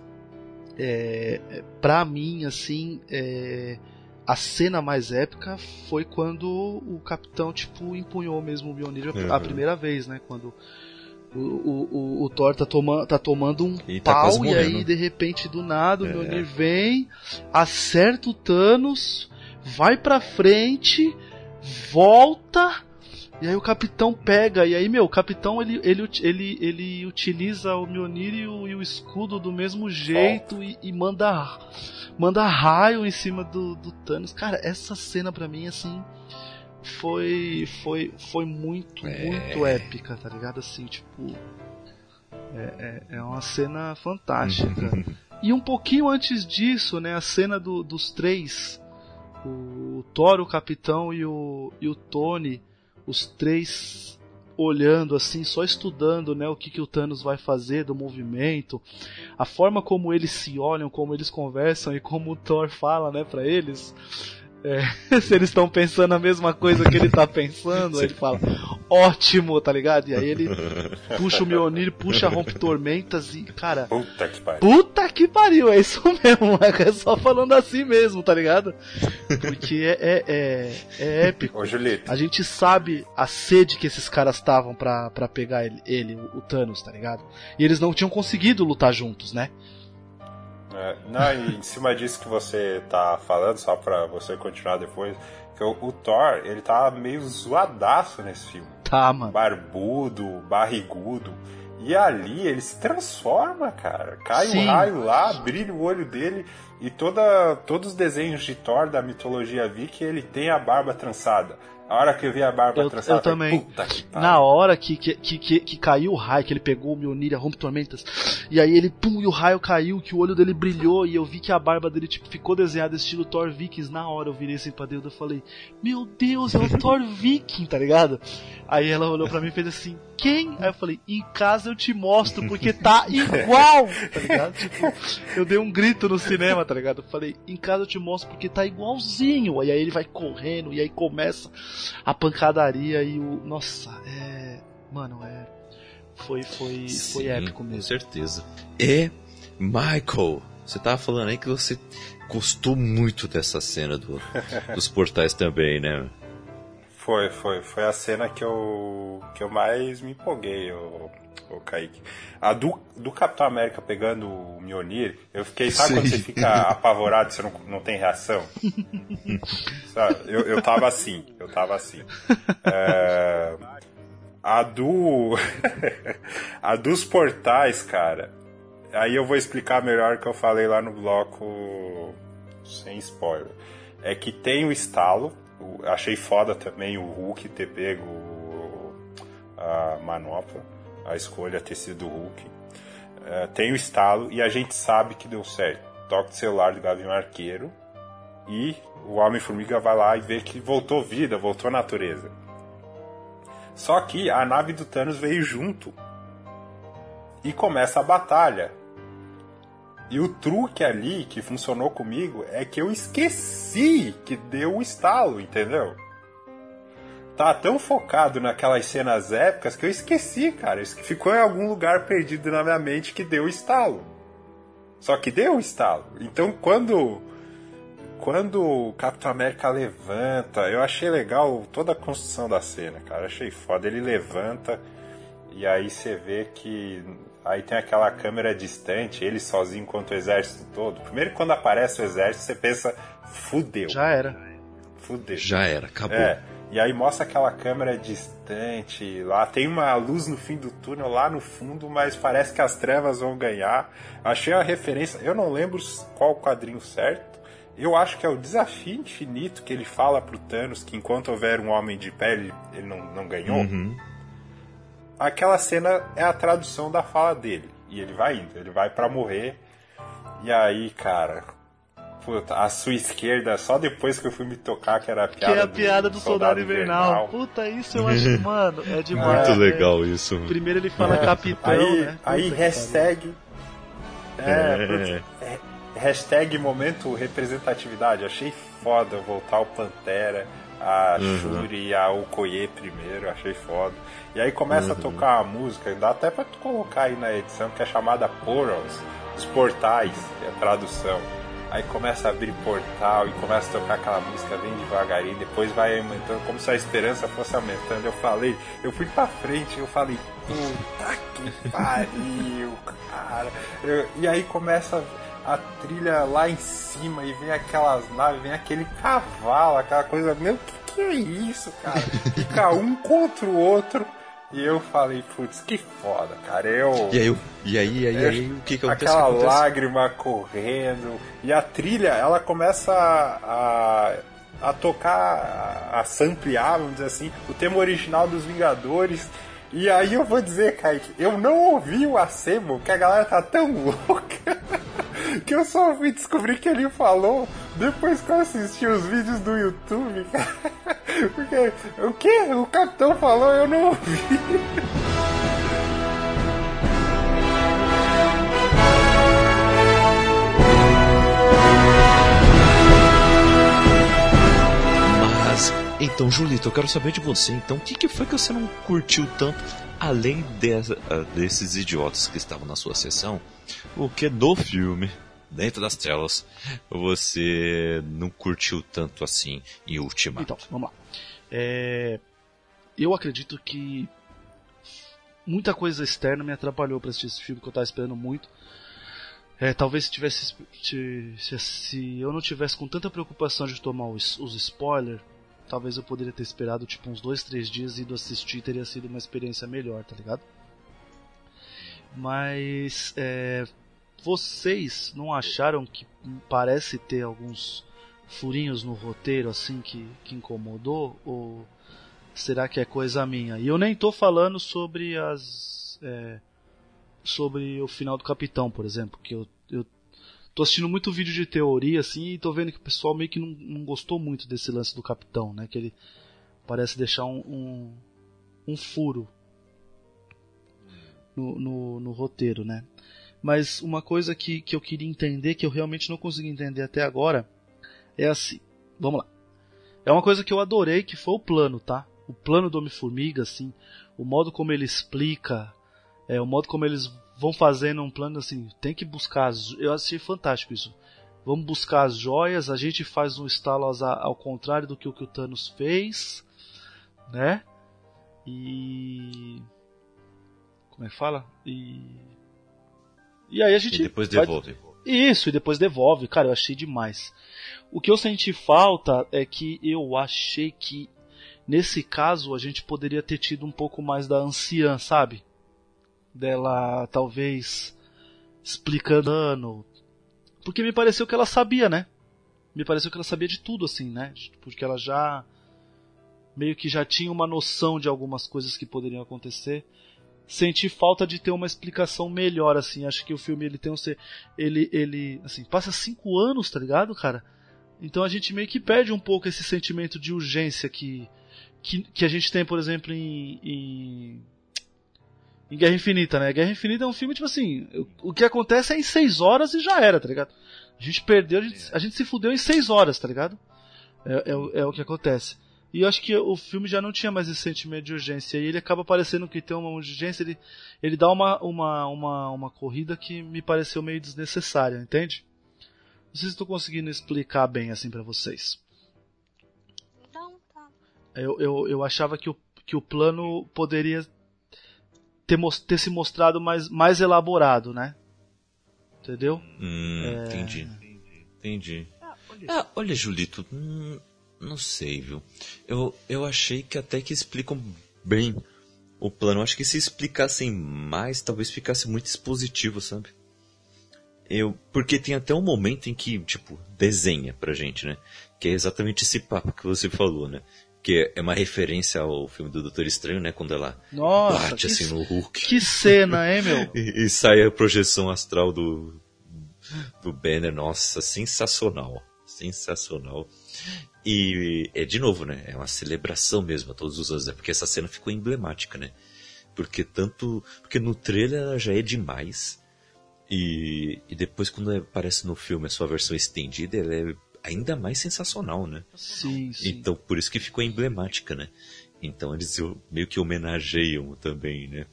S3: é, pra mim, assim, é, a cena mais épica foi quando o capitão, tipo, empunhou mesmo o Mjolnir uhum. a primeira vez, né? Quando o, o, o, Thor tá, toma, tá tomando um e tá pau tá e aí, de repente, do nada, o é. Mjolnir vem, acerta o Thanos, vai pra frente, volta e aí o capitão pega, e aí, meu, o capitão ele, ele, ele, ele utiliza o Mjolnir e o, e o escudo do mesmo jeito e, e, manda manda raio em cima do, do Thanos. Cara, essa cena pra mim, assim, foi foi foi muito, é. muito épica, tá ligado? Assim, tipo. É, é, é uma cena fantástica. e um pouquinho antes disso, né, a cena do, dos três, o Thor, o Capitão e o, e o Tony os três olhando assim, só estudando, né, o que que o Thanos vai fazer do movimento, a forma como eles se olham, como eles conversam e como o Thor fala, né, para eles. É, se eles estão pensando a mesma coisa que ele tá pensando, aí ele fala, ótimo, tá ligado? E aí ele puxa o Mjolnir, puxa rompe tormentas e, cara.
S4: Puta que pariu.
S3: Puta que pariu, é isso mesmo, é só falando assim mesmo, tá ligado? Porque é, é, é, é épico.
S4: Ô, Julito.
S3: A gente sabe a sede que esses caras estavam pra, pra pegar ele, ele, o Thanos, tá ligado? E eles não tinham conseguido lutar juntos, né?
S4: É, não, e em cima disso que você tá falando, só pra você continuar depois, que o, o, Thor, ele tá meio zoadaço nesse filme.
S3: Tá, mano.
S4: Barbudo, barrigudo. E ali ele se transforma, cara. Cai Sim. um raio lá, brilha o olho dele e toda, todos os desenhos de Thor da mitologia viking, ele tem a barba trançada. A hora que eu vi a barba
S3: eu,
S4: trançada,
S3: eu também. Na hora que, que, que, que, caiu o raio, que ele pegou o Mjolnir, a rompe tormentas, e aí ele, pum, e o raio caiu, que o olho dele brilhou, e eu vi que a barba dele, tipo, ficou desenhada estilo Thor Vikings. Na hora eu virei assim pra Deus, eu falei, meu Deus, é o Thor Viking, tá ligado? Aí ela olhou pra mim e fez assim, quem? Aí eu falei, em casa eu te mostro, porque tá igual, tá ligado? Tipo, eu dei um grito no cinema, tá ligado? Eu falei, em casa eu te mostro porque tá igualzinho. Aí, aí ele vai correndo, e aí começa a pancadaria e o. Nossa, é. Mano, é. Foi, foi, Sim, foi épico mesmo.
S2: Com certeza. E Michael, Você tava falando aí que você gostou muito dessa cena do, dos portais também, né?
S4: Foi, foi. Foi a cena que eu, que eu mais me empolguei, o, o Kaique. A do, do Capitão América pegando o Mjolnir, eu fiquei, sabe quando você fica apavorado você não, não tem reação? sabe? Eu, eu tava assim, eu tava assim. É, a do. a dos portais, cara. Aí eu vou explicar melhor o que eu falei lá no bloco sem spoiler. É que tem o estalo achei foda também o Hulk ter pego a manopla, a escolha ter sido o Hulk. Uh, tem o estalo e a gente sabe que deu certo. Toque de celular do Gavião Arqueiro e o Homem-Formiga vai lá e vê que voltou vida, voltou natureza. Só que a nave do Thanos veio junto e começa a batalha. E o truque ali que funcionou comigo é que eu esqueci que deu o estalo, entendeu? Tá tão focado naquelas cenas épicas que eu esqueci, cara. Isso ficou em algum lugar perdido na minha mente que deu o estalo. Só que deu o estalo. Então quando quando o Capitão América levanta, eu achei legal toda a construção da cena, cara. achei foda. Ele levanta e aí você vê que Aí tem aquela câmera distante, ele sozinho contra o exército todo. Primeiro, quando aparece o exército, você pensa, fudeu.
S3: Já era.
S2: Fudeu. Já era, acabou.
S4: É. E aí mostra aquela câmera distante lá. Tem uma luz no fim do túnel lá no fundo, mas parece que as trevas vão ganhar. Achei a referência. Eu não lembro qual o quadrinho certo. Eu acho que é o desafio infinito que ele fala pro Thanos que enquanto houver um homem de pele, ele não, não ganhou. Uhum aquela cena é a tradução da fala dele. E ele vai indo, ele vai para morrer. E aí, cara, puta, a sua esquerda, só depois que eu fui me tocar que era a piada,
S3: que é a piada do, do Soldado, Soldado Invernal. Invernal. Puta, isso eu acho, mano, é demais.
S2: Muito legal isso.
S3: Primeiro ele fala é. capitão,
S4: aí,
S3: né?
S4: Aí hashtag. É, é. é, hashtag momento representatividade. Achei foda voltar o Pantera, a uhum. Shuri e a Okoye primeiro, achei foda. E aí começa uhum. a tocar a música, dá até pra tu colocar aí na edição, que é chamada Portals, os portais, que é a tradução. Aí começa a abrir portal e começa a tocar aquela música bem devagarinho, depois vai aumentando, como se a esperança fosse aumentando. Eu falei, eu fui pra frente, eu falei, puta que pariu, cara. Eu, e aí começa a trilha lá em cima e vem aquelas naves, vem aquele cavalo, aquela coisa, meu, que que é isso, cara? Fica um contra o outro. E eu falei, putz, que foda, cara. Eu.
S2: E aí, e aí, e aí, eu, aí o que, que acontece?
S4: Aquela
S2: acontece?
S4: lágrima correndo. E a trilha, ela começa a, a, a tocar, a, a samplear, vamos dizer assim, o tema original dos Vingadores. E aí eu vou dizer, Kaique, eu não ouvi o Acebo, que a galera tá tão louca que eu só fui descobrir que ele falou depois que eu assisti os vídeos do YouTube, cara. Porque o que? O capitão falou, eu não ouvi.
S2: Então, Julito, eu quero saber de você. Então, o que, que foi que você não curtiu tanto, além dessa, uh, desses idiotas que estavam na sua sessão? O que do filme, dentro das telas, você não curtiu tanto assim em Ultimato?
S3: Então, vamos lá. É... Eu acredito que muita coisa externa me atrapalhou para assistir esse filme que eu estava esperando muito. É, talvez se tivesse se, se, eu não tivesse com tanta preocupação de tomar os, os spoilers, talvez eu poderia ter esperado tipo uns dois, três dias e ido assistir teria sido uma experiência melhor, tá ligado? Mas é, vocês não acharam que parece ter alguns furinhos no roteiro assim que, que incomodou ou será que é coisa minha? E eu nem tô falando sobre as é, sobre o final do Capitão, por exemplo, que eu, eu tô assistindo muito vídeo de teoria assim e tô vendo que o pessoal meio que não, não gostou muito desse lance do capitão, né? Que ele parece deixar um, um, um furo no, no, no, roteiro, né? Mas uma coisa que, que eu queria entender, que eu realmente não consegui entender até agora, é assim. Vamos lá. É uma coisa que eu adorei, que foi o plano, tá? O plano do Homem-Formiga, assim, o modo como ele explica, é, o modo como eles vão fazendo um plano assim, tem que buscar. As, eu achei fantástico isso. Vamos buscar as joias, a gente faz um estalo ao contrário do que o que o Thanos fez, né? E como é que fala? E e aí a gente
S2: e depois devolve. Vai...
S3: Isso, e depois devolve. Cara, eu achei demais. O que eu senti falta é que eu achei que nesse caso a gente poderia ter tido um pouco mais da anciã, sabe? Dela talvez explicando. Porque me pareceu que ela sabia, né? Me pareceu que ela sabia de tudo, assim, né? Porque ela já. meio que já tinha uma noção de algumas coisas que poderiam acontecer senti falta de ter uma explicação melhor, assim. Acho que o filme ele tem um ser. Ele, ele. Assim, passa cinco anos, tá ligado, cara? Então a gente meio que perde um pouco esse sentimento de urgência que. Que, que a gente tem, por exemplo, em, em. em Guerra Infinita, né? Guerra Infinita é um filme, tipo assim. O, que acontece é em seis horas e já era, tá ligado? A gente perdeu, a gente, a gente se fudeu em seis horas, tá ligado? É, é, é o que acontece. E eu acho que o filme já não tinha mais esse sentimento de urgência. E ele acaba parecendo que tem uma urgência, ele, ele dá uma, uma, uma, uma corrida que me pareceu meio desnecessária, entende? Não sei se estou conseguindo explicar bem assim para vocês.
S1: Não, tá.
S3: Eu, eu, eu achava que o, que o plano poderia ter, ter se mostrado mais, mais elaborado, né? Entendeu?
S2: Hum, é... Entendi. Entendi. Ah, olha, ah, olha Julito, hum, não sei, viu? Eu, eu achei que até que explicam bem o plano. Acho que se explicassem mais, talvez ficasse muito expositivo, sabe? Eu, porque tem até um momento em que, tipo, desenha pra gente, né? Que é exatamente esse papo que você falou, né? Que é uma referência ao filme do Doutor Estranho, né? Quando ela
S3: Nossa,
S2: bate assim no Hulk.
S3: Que cena, hein, meu?
S2: e, e sai a projeção astral do, do Banner. Nossa, sensacional. Sensacional. E é de novo, né? É uma celebração mesmo a todos os anos, né? Porque essa cena ficou emblemática, né? Porque tanto. Porque no trailer ela já é demais. E, e depois, quando aparece no filme a sua versão estendida, ela é ainda mais sensacional, né?
S3: Sim, sim.
S2: Então, por isso que ficou emblemática, né? Então, eles meio que homenageiam também, né?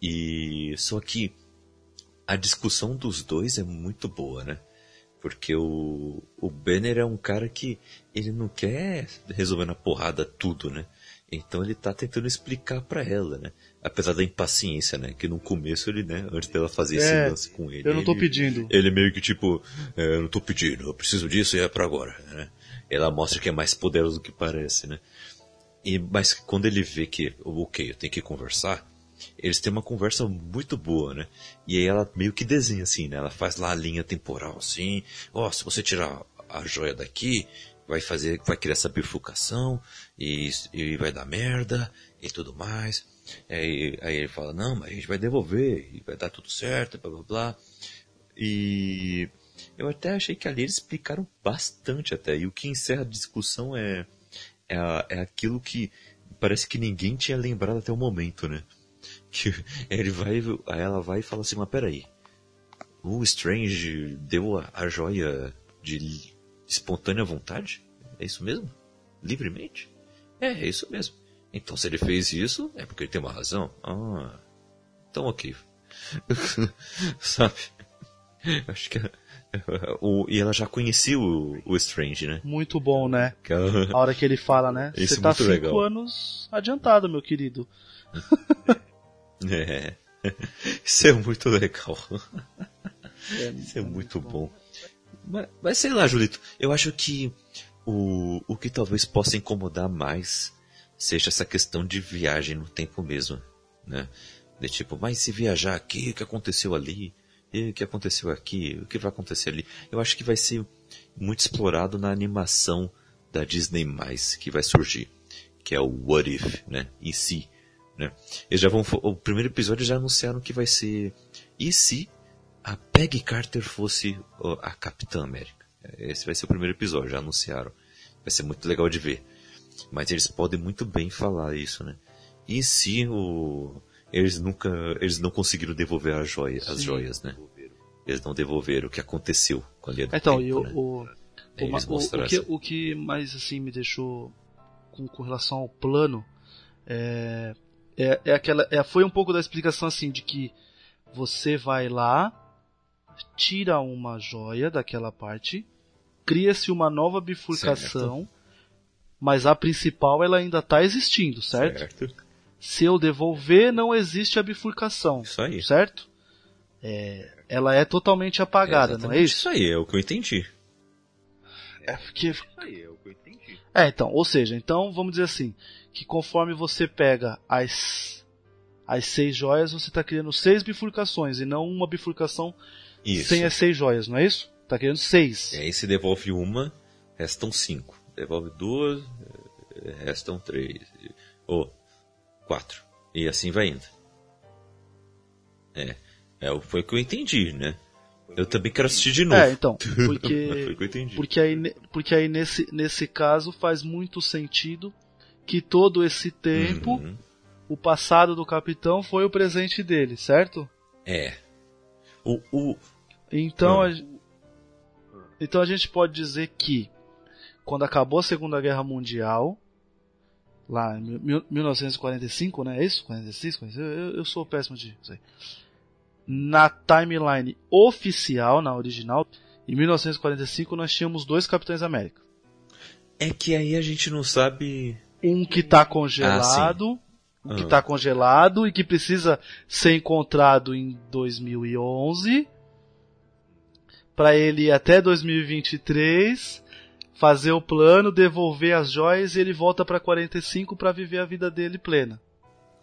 S2: E. Só que. A discussão dos dois é muito boa, né? Porque o, o Banner é um cara que ele não quer resolver na porrada tudo, né? Então ele tá tentando explicar para ela, né? Apesar da impaciência, né? Que no começo ele, né? Antes dela fazer é, esse lance com ele.
S3: Eu não tô
S2: ele,
S3: pedindo.
S2: Ele meio que tipo, é, eu não tô pedindo, eu preciso disso e é pra agora, né? Ela mostra que é mais poderoso do que parece, né? E, mas quando ele vê que, ok, eu tenho que conversar, eles têm uma conversa muito boa, né? E aí ela meio que desenha assim, né? Ela faz lá a linha temporal assim, ó, oh, se você tirar a joia daqui, vai fazer, vai criar essa bifurcação e, e vai dar merda e tudo mais. Aí, aí ele fala, não, mas a gente vai devolver e vai dar tudo certo, blá blá blá. E eu até achei que ali eles explicaram bastante até. E o que encerra a discussão é, é, é aquilo que parece que ninguém tinha lembrado até o momento, né? ele vai, ela vai e fala assim, mas peraí, o Strange deu a, a joia de espontânea vontade? É isso mesmo? Livremente? É, é isso mesmo. Então se ele fez isso, é porque ele tem uma razão. Ah, então ok. Sabe? Acho que o, e ela já conhecia o, o Strange, né?
S3: Muito bom, né? Ela... A hora que ele fala, né? Você tá cinco legal. anos adiantado, meu querido.
S2: É. Isso é muito legal. É, Isso é muito bom. Mas, mas, sei lá, Julito, eu acho que o, o que talvez possa incomodar mais seja essa questão de viagem no tempo mesmo, né? De tipo, mas se viajar aqui, o que aconteceu ali? E o que aconteceu aqui? O que vai acontecer ali? Eu acho que vai ser muito explorado na animação da Disney+, que vai surgir, que é o What If, né? Em si né? Eles já vão. O primeiro episódio já anunciaram que vai ser. E se a Peggy Carter fosse a Capitã América? Esse vai ser o primeiro episódio, já anunciaram. Vai ser muito legal de ver. Mas eles podem muito bem falar isso, né? E se o. Eles nunca. Eles não conseguiram devolver as joias, as joias né? Eles não devolveram o que aconteceu com a linha do
S3: Então,
S2: tempo,
S3: e o,
S2: né?
S3: o, o, o, que, o que mais assim me deixou com, com relação ao plano é, é, é aquela, é, foi um pouco da explicação assim de que você vai lá, tira uma joia daquela parte, cria-se uma nova bifurcação, certo. mas a principal ela ainda está existindo, certo? certo? Se eu devolver, não existe a bifurcação.
S2: Isso aí.
S3: Certo? É, ela é totalmente apagada, é não é isso?
S2: Isso aí, é o que eu entendi.
S3: É porque. Isso aí, é o que eu entendi. É, então, ou seja, então vamos dizer assim, que conforme você pega as as seis joias, você está criando seis bifurcações e não uma bifurcação isso. sem as seis joias, não é isso? Está criando seis.
S2: E aí se devolve uma, restam cinco. Devolve duas, restam três. Ou quatro. E assim vai indo. É. É, foi o que eu entendi, né? Eu também quero assistir de novo.
S3: É, então, porque foi o que eu entendi. Porque aí, porque aí nesse, nesse caso faz muito sentido que todo esse tempo uhum o passado do capitão foi o presente dele, certo?
S2: É. O. o...
S3: Então, a... então a gente pode dizer que quando acabou a Segunda Guerra Mundial, lá em 1945, né? É isso? 46? 46? Eu, eu sou péssimo de. Sei. Na timeline oficial, na original, em 1945 nós tínhamos dois Capitães América.
S2: É que aí a gente não sabe.
S3: Um que está congelado. Ah, o que está congelado e que precisa ser encontrado em 2011 para ele ir até 2023 fazer o plano, devolver as joias e ele volta para 45 para viver a vida dele plena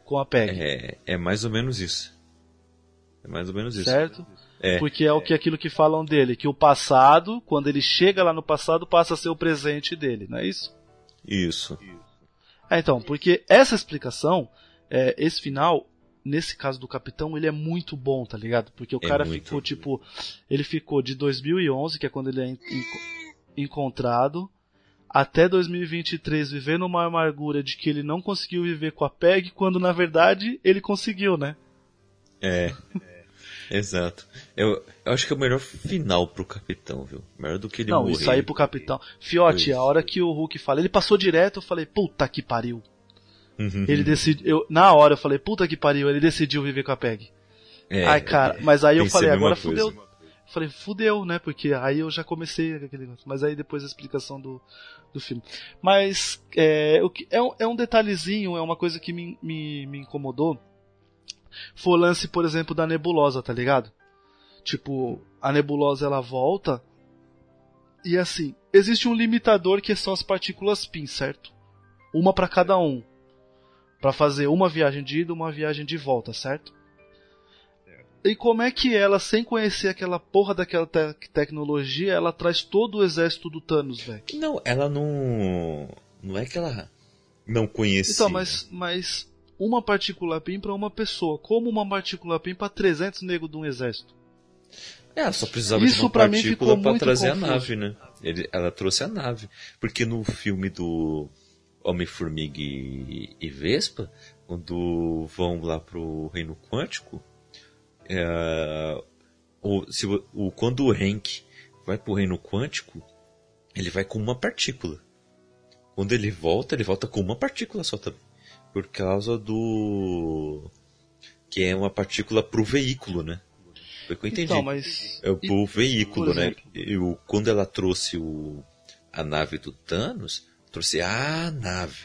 S3: com a Peg.
S2: É, é mais ou menos isso. É mais ou menos isso.
S3: Certo? É. Porque é o que aquilo que falam dele, que o passado, quando ele chega lá no passado, passa a ser o presente dele, não é isso?
S2: Isso.
S3: É, então, porque essa explicação, é, esse final, nesse caso do Capitão, ele é muito bom, tá ligado? Porque o é cara ficou, tipo, ele ficou de 2011, que é quando ele é encontrado, até 2023 vivendo uma amargura de que ele não conseguiu viver com a PEG, quando na verdade ele conseguiu, né?
S2: É. Exato. Eu, eu acho que é o melhor final pro capitão, viu? Melhor do que ele
S3: Não,
S2: morrer.
S3: isso aí pro capitão. Fiote, a hora que o Hulk fala, ele passou direto, eu falei, puta que pariu. Uhum. Ele decidiu, na hora eu falei, puta que pariu, ele decidiu viver com a Peg. É, Ai, cara, mas aí eu falei, agora fudeu. Eu falei, fudeu, né? Porque aí eu já comecei aquele negócio. Mas aí depois a explicação do, do filme. Mas é, é, um, é um detalhezinho, é uma coisa que me, me, me incomodou foi o lance, por exemplo, da nebulosa, tá ligado? Tipo, a nebulosa ela volta e assim, existe um limitador que são as partículas PIN, certo? Uma para cada um. Para fazer uma viagem de ida, uma viagem de volta, certo? E como é que ela, sem conhecer aquela porra daquela te tecnologia, ela traz todo o exército do Thanos, velho?
S2: Não, ela não. Não é que ela não conhecia.
S3: Então, mas, mas uma partícula PIN para uma pessoa, como uma partícula PIN para 300 negros de um exército.
S2: É, só precisava Isso de uma partícula para trazer confuso. a nave, né? Ele, ela trouxe a nave. Porque no filme do Homem-Formiga e, e, Vespa, quando vão lá pro reino quântico, é, o, se, o, quando o Hank vai pro reino quântico, ele vai com uma partícula. Quando ele volta, ele volta com uma partícula só também por causa do. que é uma partícula pro veículo, né? Foi o que eu entendi.
S3: Então, mas...
S2: É o, o veículo, né? Eu, quando ela trouxe o, a nave do Thanos, trouxe a nave.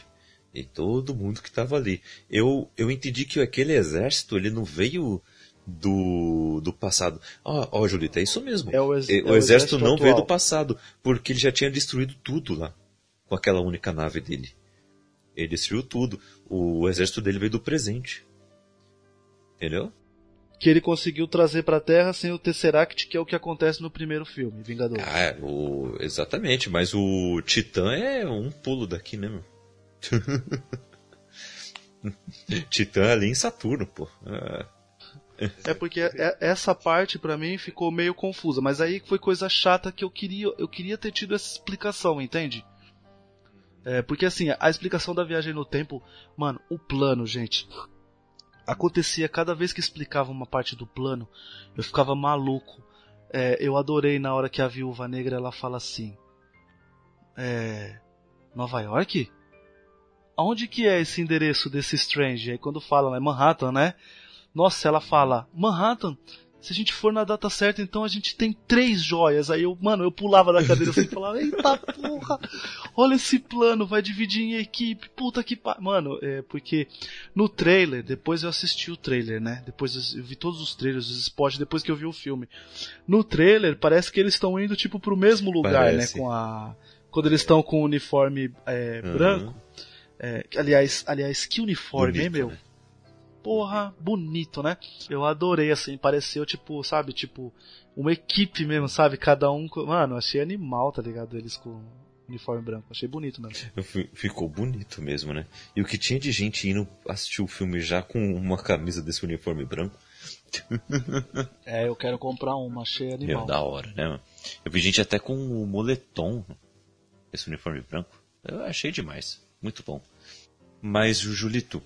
S2: E todo mundo que estava ali. Eu, eu entendi que aquele exército, ele não veio do, do passado. Ó, oh, oh, Julita, é isso mesmo.
S3: É o, ex
S2: o,
S3: é
S2: exército, exército não atual. veio do passado, porque ele já tinha destruído tudo lá, com aquela única nave dele. Ele destruiu tudo. O exército dele veio do presente. Entendeu?
S3: Que ele conseguiu trazer pra Terra sem o Tesseract, que é o que acontece no primeiro filme, Vingadores.
S2: Ah, é, o... exatamente. Mas o Titã é um pulo daqui, né, meu? Titã ali em Saturno, pô.
S3: É, é porque é, essa parte para mim ficou meio confusa, mas aí foi coisa chata que eu queria, eu queria ter tido essa explicação, entende? É, porque assim, a explicação da viagem no tempo, mano, o plano, gente. Acontecia cada vez que explicava uma parte do plano, eu ficava maluco. É, eu adorei na hora que a viúva negra ela fala assim: é, Nova York? Aonde que é esse endereço desse Strange? Aí quando fala, é Manhattan, né? Nossa, ela fala, Manhattan, se a gente for na data certa, então a gente tem três joias. Aí eu, mano, eu pulava da cadeira assim e falava, eita porra, olha esse plano, vai dividir em equipe, puta que pa... Mano, é porque no trailer, depois eu assisti o trailer, né? Depois eu vi todos os trailers, os spots, depois que eu vi o filme. No trailer, parece que eles estão indo, tipo, pro mesmo lugar,
S2: Parece.
S3: né? Com a. Quando eles estão com o uniforme é,
S2: Uhum.
S3: branco. É, aliás, aliás, que uniforme, hein,
S2: Bonito,
S3: meu?
S2: né?
S3: Porra, bonito, né? Eu adorei, assim, pareceu tipo, sabe, tipo, uma equipe mesmo, sabe? Cada um. Mano, achei animal, tá ligado? Eles com uniforme branco. Achei bonito mesmo.
S2: Fi- Ficou bonito mesmo, né? E o que tinha de gente indo assistir o filme já com uma camisa desse uniforme branco,
S3: É, eu quero comprar uma, achei
S2: meu,
S3: animal.
S2: da hora, né? Eu vi gente até com o moletom, esse uniforme branco. Eu achei demais. Muito bom. Mas, Julito,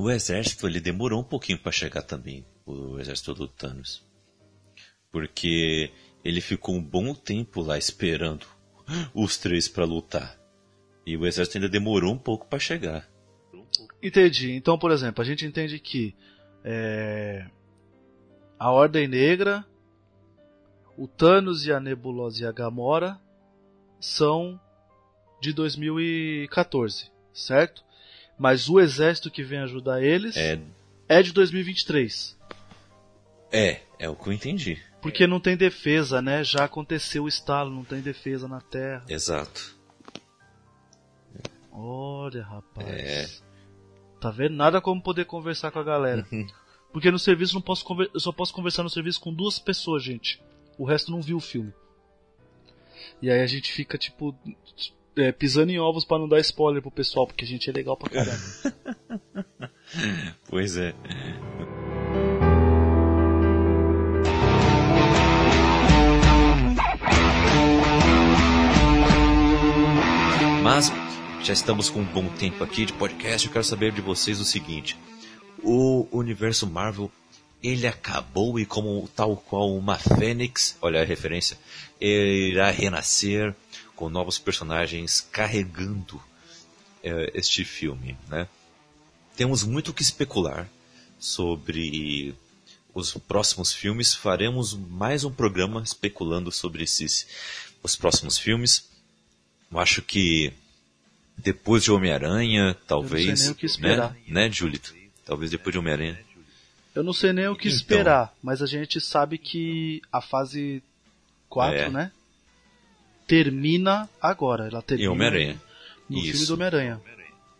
S2: o exército ele demorou um pouquinho pra chegar também, o exército do Thanos. Porque ele ficou um bom tempo lá esperando os três pra lutar. E o exército ainda demorou um pouco pra chegar.
S3: Entendi. Então, por exemplo, a gente entende que é, a Ordem Negra, o Thanos e a Nebulosa e a Gamora são de 2014, certo? Mas o exército que vem ajudar eles
S2: É,
S3: é de 2023.
S2: é, é o que eu entendi.
S3: Porque não tem defesa, né? Já aconteceu o estalo, não tem defesa na Terra.
S2: Exato.
S3: Olha, rapaz.
S2: É.
S3: Tá vendo? Nada como poder conversar com a galera. Porque no serviço não posso conver... eu só posso conversar no serviço com duas pessoas, gente. O resto não viu o filme. E aí a gente fica, tipo, é, pisando em ovos pra não dar spoiler pro pessoal, porque a gente é legal pra caramba.
S2: Pois é. Mas já estamos com um bom tempo aqui de podcast. Eu quero saber de vocês o seguinte: o universo Marvel ele acabou e como tal qual uma fênix, olha a referência, irá renascer com novos personagens carregando eh, este filme, né? temos muito o que especular sobre os próximos filmes. Faremos mais um programa especulando sobre esses os próximos filmes. Eu acho que depois de Homem-Aranha, talvez,
S3: nem o que esperar.
S2: né, né, Julito? Talvez depois de Homem-Aranha.
S3: Eu não sei nem o que
S2: Então.
S3: esperar, mas a gente sabe que a fase 4,
S2: É.
S3: né? Termina agora. Ela termina
S2: Homem-Aranha.
S3: no filme
S2: Isso.
S3: do Homem-Aranha.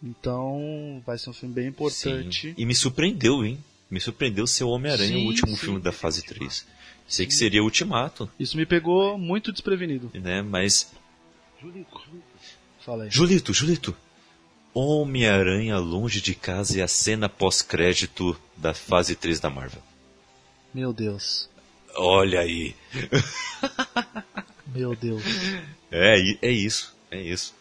S3: Então, vai ser um filme bem importante.
S2: Sim. E me surpreendeu, hein? Me surpreendeu ser o Homem-Aranha, o último
S3: sim.
S2: filme da fase 3. Sei que seria o Ultimato,
S3: Isso me pegou muito desprevenido.
S2: né? Mas
S3: Fala aí.
S2: Julito, Julito. Homem-Aranha longe de casa e a cena pós-crédito da fase 3 da Marvel.
S3: Meu Deus.
S2: Olha aí.
S3: Meu Deus.
S2: É, é isso, é isso.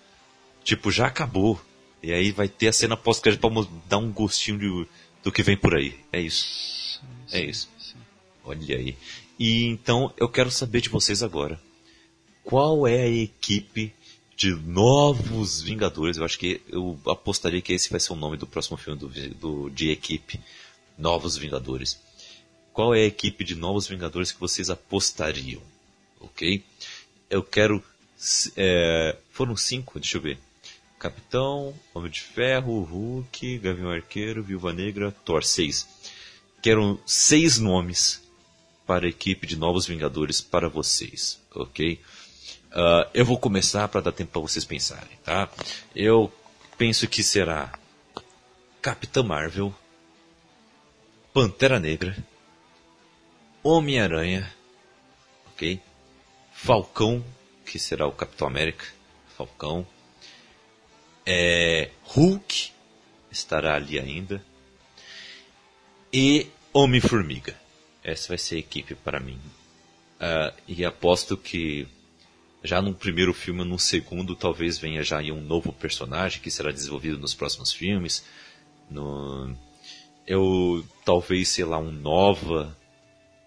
S2: Tipo, já acabou. E aí vai ter a cena pós-crédito pra dar um gostinho de- do que vem por aí. É isso. É isso. Olha aí. E então eu quero saber de vocês agora. Qual é a equipe de novos Vingadores? Eu acho que eu apostaria que esse vai ser o nome do próximo filme do, do- de equipe. Novos Vingadores. Qual é a equipe de novos Vingadores que vocês apostariam? Ok? Eu quero. é, foram cinco, deixa eu ver. Capitão, Homem de Ferro, Hulk, Gavião Arqueiro, Viúva Negra, Thor. Seis. Quero seis nomes para a equipe de Novos Vingadores para vocês, ok? Ah, eu vou começar para dar tempo para vocês pensarem, tá? Eu penso que será Capitã Marvel, Pantera Negra, Homem-Aranha, ok? Falcão, que será o Capitão América, Falcão. É, Hulk estará ali ainda. E Homem-Formiga. Essa vai ser a equipe para mim. Ah, e aposto que já no primeiro filme, no segundo, talvez venha já um novo personagem que será desenvolvido nos próximos filmes. No, eu talvez, sei lá, um Nova,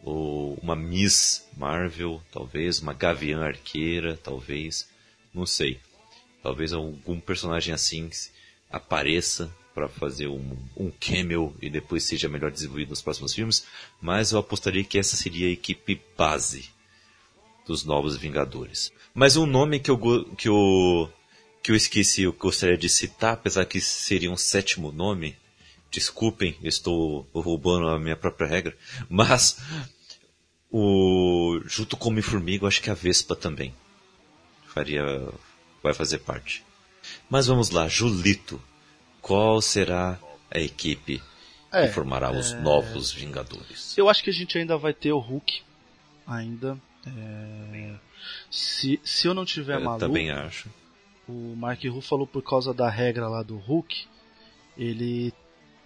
S2: ou uma Miss Marvel, talvez, uma Gavião Arqueira, talvez, não sei. Talvez algum personagem assim apareça para fazer um, um cameo e depois seja melhor desenvolvido nos próximos filmes, mas eu apostaria que essa seria a equipe base dos novos Vingadores. Mas um nome que eu, que eu, que eu esqueci, eu gostaria de citar, apesar que seria um sétimo nome, desculpem, estou roubando a minha própria regra, mas o junto com o eu acho que a Vespa também faria, vai fazer parte. Mas vamos lá, Julito, qual será a equipe
S3: É,
S2: que formará os novos Vingadores?
S3: Eu acho que a gente ainda vai ter o Hulk. Ainda. É, se, se eu não tiver
S2: Eu
S3: maluco,
S2: também acho.
S3: o Mark Ruffalo, por causa da regra lá do Hulk, ele,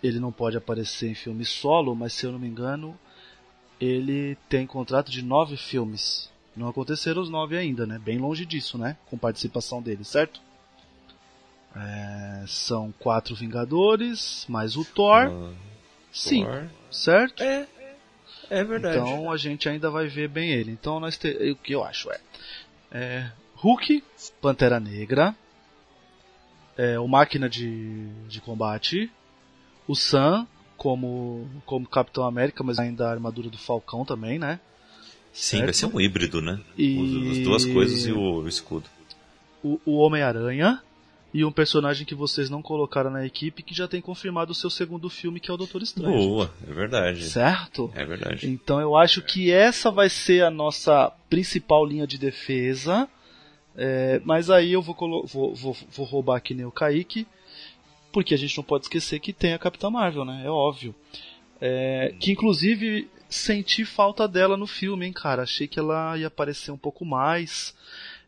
S3: ele não pode aparecer em filme solo, mas se eu não me engano, ele tem contrato de nove filmes. Não aconteceram os nove ainda, né? Bem longe disso, né? Com participação dele, certo? É, são quatro Vingadores, mais o Thor.
S2: Ah,
S3: Sim,
S2: Thor.
S3: certo?
S2: É, é verdade.
S3: Então a gente ainda vai ver bem ele. Então nós te... o que eu acho é, é Hulk, Pantera Negra, é, o Máquina de, de Combate, o Sam como como Capitão América, mas ainda a armadura do Falcão também, né?
S2: Sim, vai ser um híbrido, né?
S3: E-
S2: As duas coisas e o, o escudo.
S3: O, o Homem-Aranha e um personagem que vocês não colocaram na equipe que já tem confirmado o seu segundo filme que é o Doutor Estranho.
S2: Boa, é verdade.
S3: Certo?
S2: É verdade.
S3: Então eu acho que essa vai ser a nossa principal linha de defesa. É, mas aí eu vou, vou, vou, vou roubar aqui nem o Kaique, porque a gente não pode esquecer que tem a Capitã Marvel, né? É óbvio. É, que inclusive senti falta dela no filme, hein, cara. Achei que ela ia aparecer um pouco mais.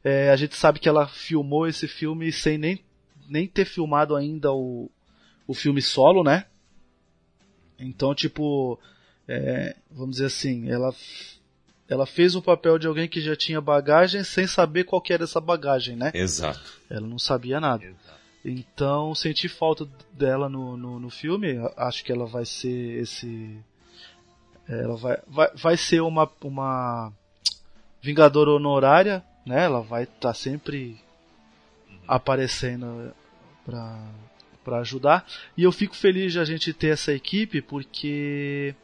S3: É, a gente sabe que ela filmou esse filme sem nem, nem ter filmado ainda o, o filme solo, né? Então, tipo, é, vamos dizer assim, ela, ela fez o papel de alguém que já tinha bagagem sem saber qual que era essa bagagem, né?
S2: Exato.
S3: Ela não sabia nada. Então, senti falta dela no, no, no filme. Acho que ela vai ser esse. Ela vai, vai, vai ser uma, uma Vingadora honorária, né? Ela vai estar sempre aparecendo pra, pra ajudar. E eu fico feliz de a gente ter essa equipe, porque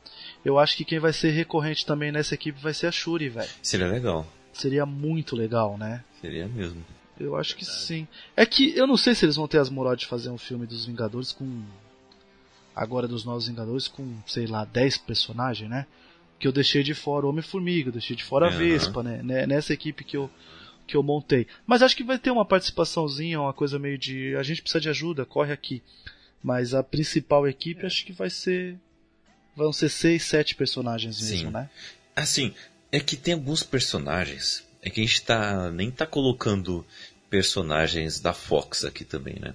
S3: eu acho que quem vai ser recorrente também nessa equipe vai ser a Shuri, velho.
S2: Seria legal.
S3: Seria muito legal, né?
S2: Seria mesmo.
S3: Eu acho que sim. É que eu não sei se eles vão ter as moral de fazer um filme dos Vingadores com. Agora dos Novos Vingadores com, sei lá, 10 personagens, né? Que eu deixei de fora o Homem-Formiga, deixei de fora a
S2: Aham.
S3: Vespa, né? Né- Nessa equipe que eu, que eu montei. Mas acho que vai ter uma participaçãozinha, uma coisa meio de. A gente precisa de ajuda, corre aqui. Mas a principal equipe acho que vai ser. Vão ser seis, sete personagens mesmo,
S2: Sim.
S3: né?
S2: Assim, é que tem alguns personagens. É que a gente tá, nem tá colocando personagens da Fox aqui também, né?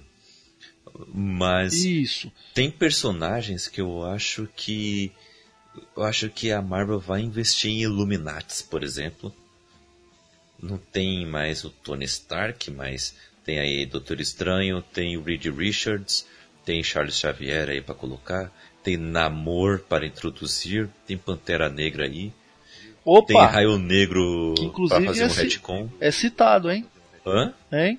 S2: Mas
S3: Isso.
S2: tem personagens que eu acho que. Eu acho que a Marvel vai investir em Illuminates, por exemplo. Não tem mais o Tony Stark, mas tem aí Doutor Estranho, tem o Reed Richards, tem Charles Xavier aí para colocar, tem Namor para introduzir, tem Pantera Negra aí,
S3: Opa!
S2: tem Raio Negro
S3: Que, inclusive,
S2: para fazer um
S3: esse-
S2: retcon.
S3: É citado, hein?
S2: Hã?
S3: Hein?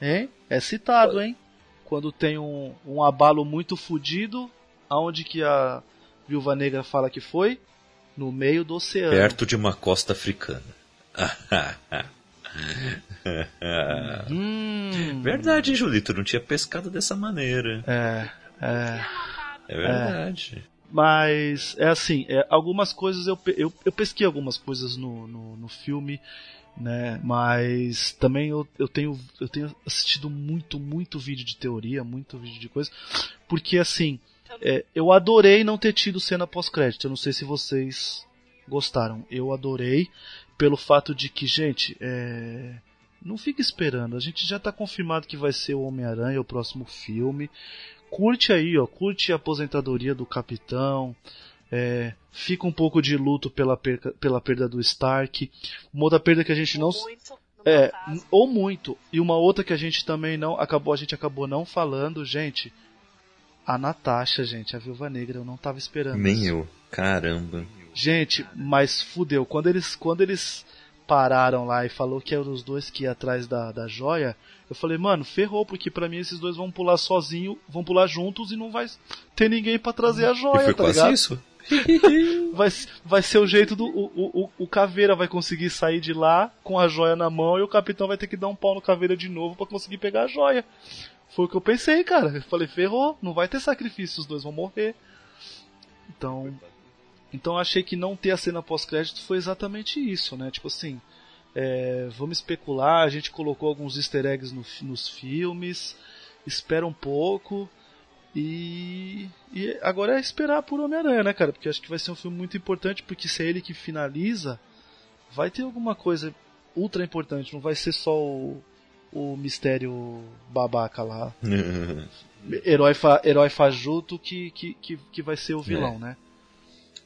S3: Hein? É citado, hein? Quando tem um, um abalo muito fudido, aonde que a Viúva Negra fala que foi? No meio do oceano.
S2: Perto de uma costa africana.
S3: Hum,
S2: Verdade, Julito? Não tinha pescado dessa maneira.
S3: é, é.
S2: É verdade.
S3: Mas é assim, é, algumas coisas eu, eu, eu pesquei algumas coisas no, no, no filme, né? Mas também eu, eu, tenho, eu tenho assistido muito, muito vídeo de teoria, muito vídeo de coisa. Porque assim, é, eu adorei não ter tido cena pós-crédito. Eu não sei se vocês gostaram. Eu adorei pelo fato de que, gente, é, não fica esperando. A gente já tá confirmado que vai ser o Homem-Aranha, o próximo filme. Curte aí, ó, curte a aposentadoria do capitão. É, fica um pouco de luto pela perca, pela perda do Stark. Uma outra perda que a gente não
S1: Muito,
S3: é,
S1: caso.
S3: ou muito. E uma outra que a gente também não acabou, a gente acabou não falando, gente. A Natasha, gente, a Viúva Negra, eu não tava esperando.
S2: Nem
S3: isso.
S2: eu. Caramba.
S3: Gente, mas fudeu. Quando eles, quando eles pararam lá e falou que eram os dois que iam atrás da, da joia, eu falei, mano, ferrou, porque pra mim esses dois vão pular sozinho, vão pular juntos e não vai ter ninguém para trazer a joia,
S2: e foi
S3: tá
S2: quase
S3: ligado?
S2: isso.
S3: vai, vai ser o jeito do. O, o, o Caveira vai conseguir sair de lá com a joia na mão e o capitão vai ter que dar um pau no Caveira de novo para conseguir pegar a joia. Foi o que eu pensei, cara. Eu falei, ferrou, não vai ter sacrifício, os dois vão morrer. Então. Então achei que não ter a cena pós-crédito foi exatamente isso, né? Tipo assim. É, vamos especular, a gente colocou alguns easter eggs no, nos filmes, espera um pouco. E, e agora é esperar por Homem-Aranha, né, cara? Porque acho que vai ser um filme muito importante, porque se é ele que finaliza, vai ter alguma coisa ultra importante, não vai ser só o, o mistério babaca lá. herói, fa, herói fajuto que, que, que, que vai ser o vilão,
S2: É.
S3: né?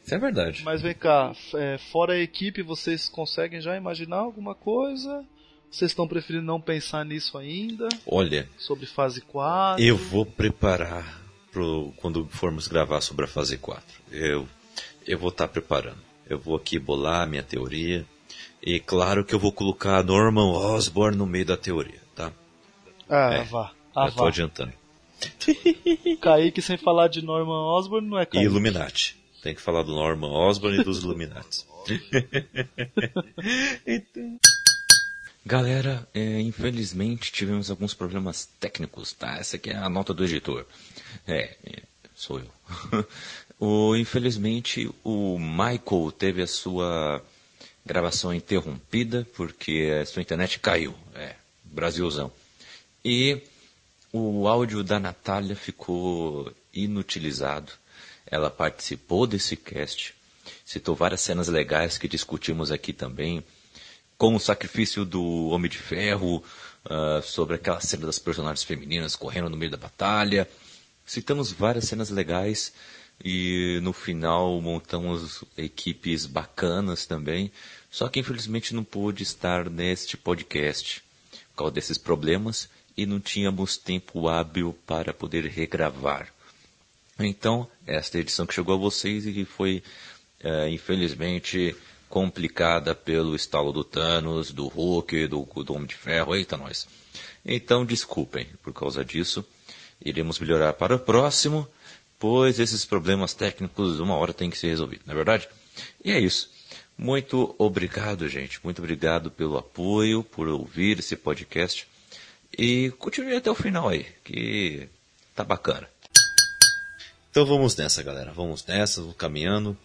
S2: Isso é verdade.
S3: Mas vem cá, é, fora a equipe, vocês conseguem já imaginar alguma coisa? Vocês estão preferindo não pensar nisso ainda?
S2: Olha,
S3: Sobre fase 4?
S2: eu vou preparar pro, quando formos gravar sobre a fase 4. Eu, eu vou estar preparando. Eu vou aqui bolar a minha teoria. E claro que eu vou colocar Norman Osborn no meio da teoria, tá?
S3: Ah,
S2: É,
S3: vá. Ah,
S2: Já tô
S3: vá.
S2: adiantando.
S3: Kaique sem falar de Norman Osborn não é
S2: E
S3: Kaique.
S2: Illuminati. Tem que falar do Norman Osborn e dos Illuminati. Então- Galera, é, infelizmente tivemos alguns problemas técnicos, tá? Essa aqui é a nota do editor. É, é, sou eu. o, infelizmente, o Michael teve a sua gravação interrompida porque a sua internet caiu. É, Brasilzão. E o áudio da Natália ficou inutilizado. Ela participou desse cast, citou várias cenas legais que discutimos aqui também, como o sacrifício do Homem de Ferro, ah, sobre aquela cena das personagens femininas correndo no meio da batalha. Citamos várias cenas legais e no final montamos equipes bacanas também. Só que infelizmente não pude estar neste podcast por causa desses problemas e não tínhamos tempo hábil para poder regravar. Então, esta edição que chegou a vocês e que foi, eh, infelizmente, complicada pelo estalo do Thanos, do Hulk, do, do Homem de Ferro, eita nós. Então, desculpem por causa disso. Iremos melhorar para o próximo, pois esses problemas técnicos uma hora tem que ser resolvido, não é verdade? E é isso. Muito obrigado, gente. Muito obrigado pelo apoio, por ouvir esse podcast. E continue até o final aí, que tá bacana. Então vamos nessa, galera. Vamos nessa, vamos caminhando.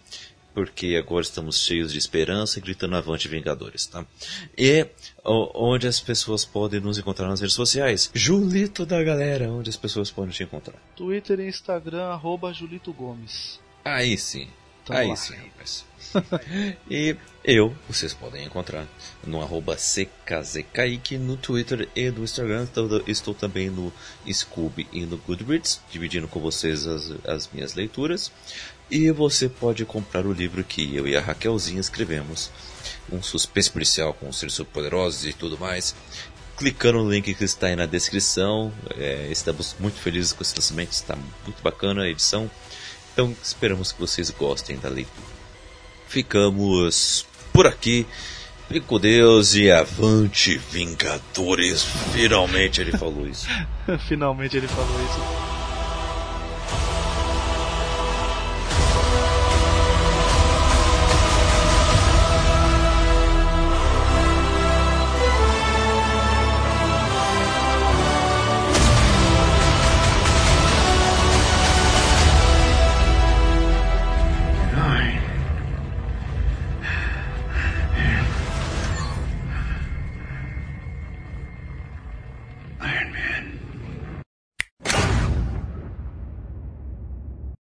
S2: Porque agora estamos cheios de esperança e gritando avante Vingadores, tá? E onde as pessoas podem nos encontrar nas redes sociais? Julito da galera, onde as pessoas podem te encontrar?
S3: Twitter e Instagram, arroba Julito Gomes.
S2: Aí sim.
S3: Tamo
S2: Aí
S3: lá.
S2: sim, rapaz. e eu, vocês podem encontrar no arroba CKZKaique no Twitter e no Instagram. Estou, estou também no Scooby e no Goodreads, dividindo com vocês as, as minhas leituras. E você pode comprar o livro que eu e a Raquelzinha escrevemos. Um suspense policial com seres superpoderosos e tudo mais. Clicando no link que está aí na descrição. É, estamos muito felizes com esse lançamento. Está muito bacana a edição. Então esperamos que vocês gostem da leitura. Ficamos por aqui. Fique com Deus e avante, Vingadores. Finalmente ele falou isso.
S3: Finalmente ele falou isso.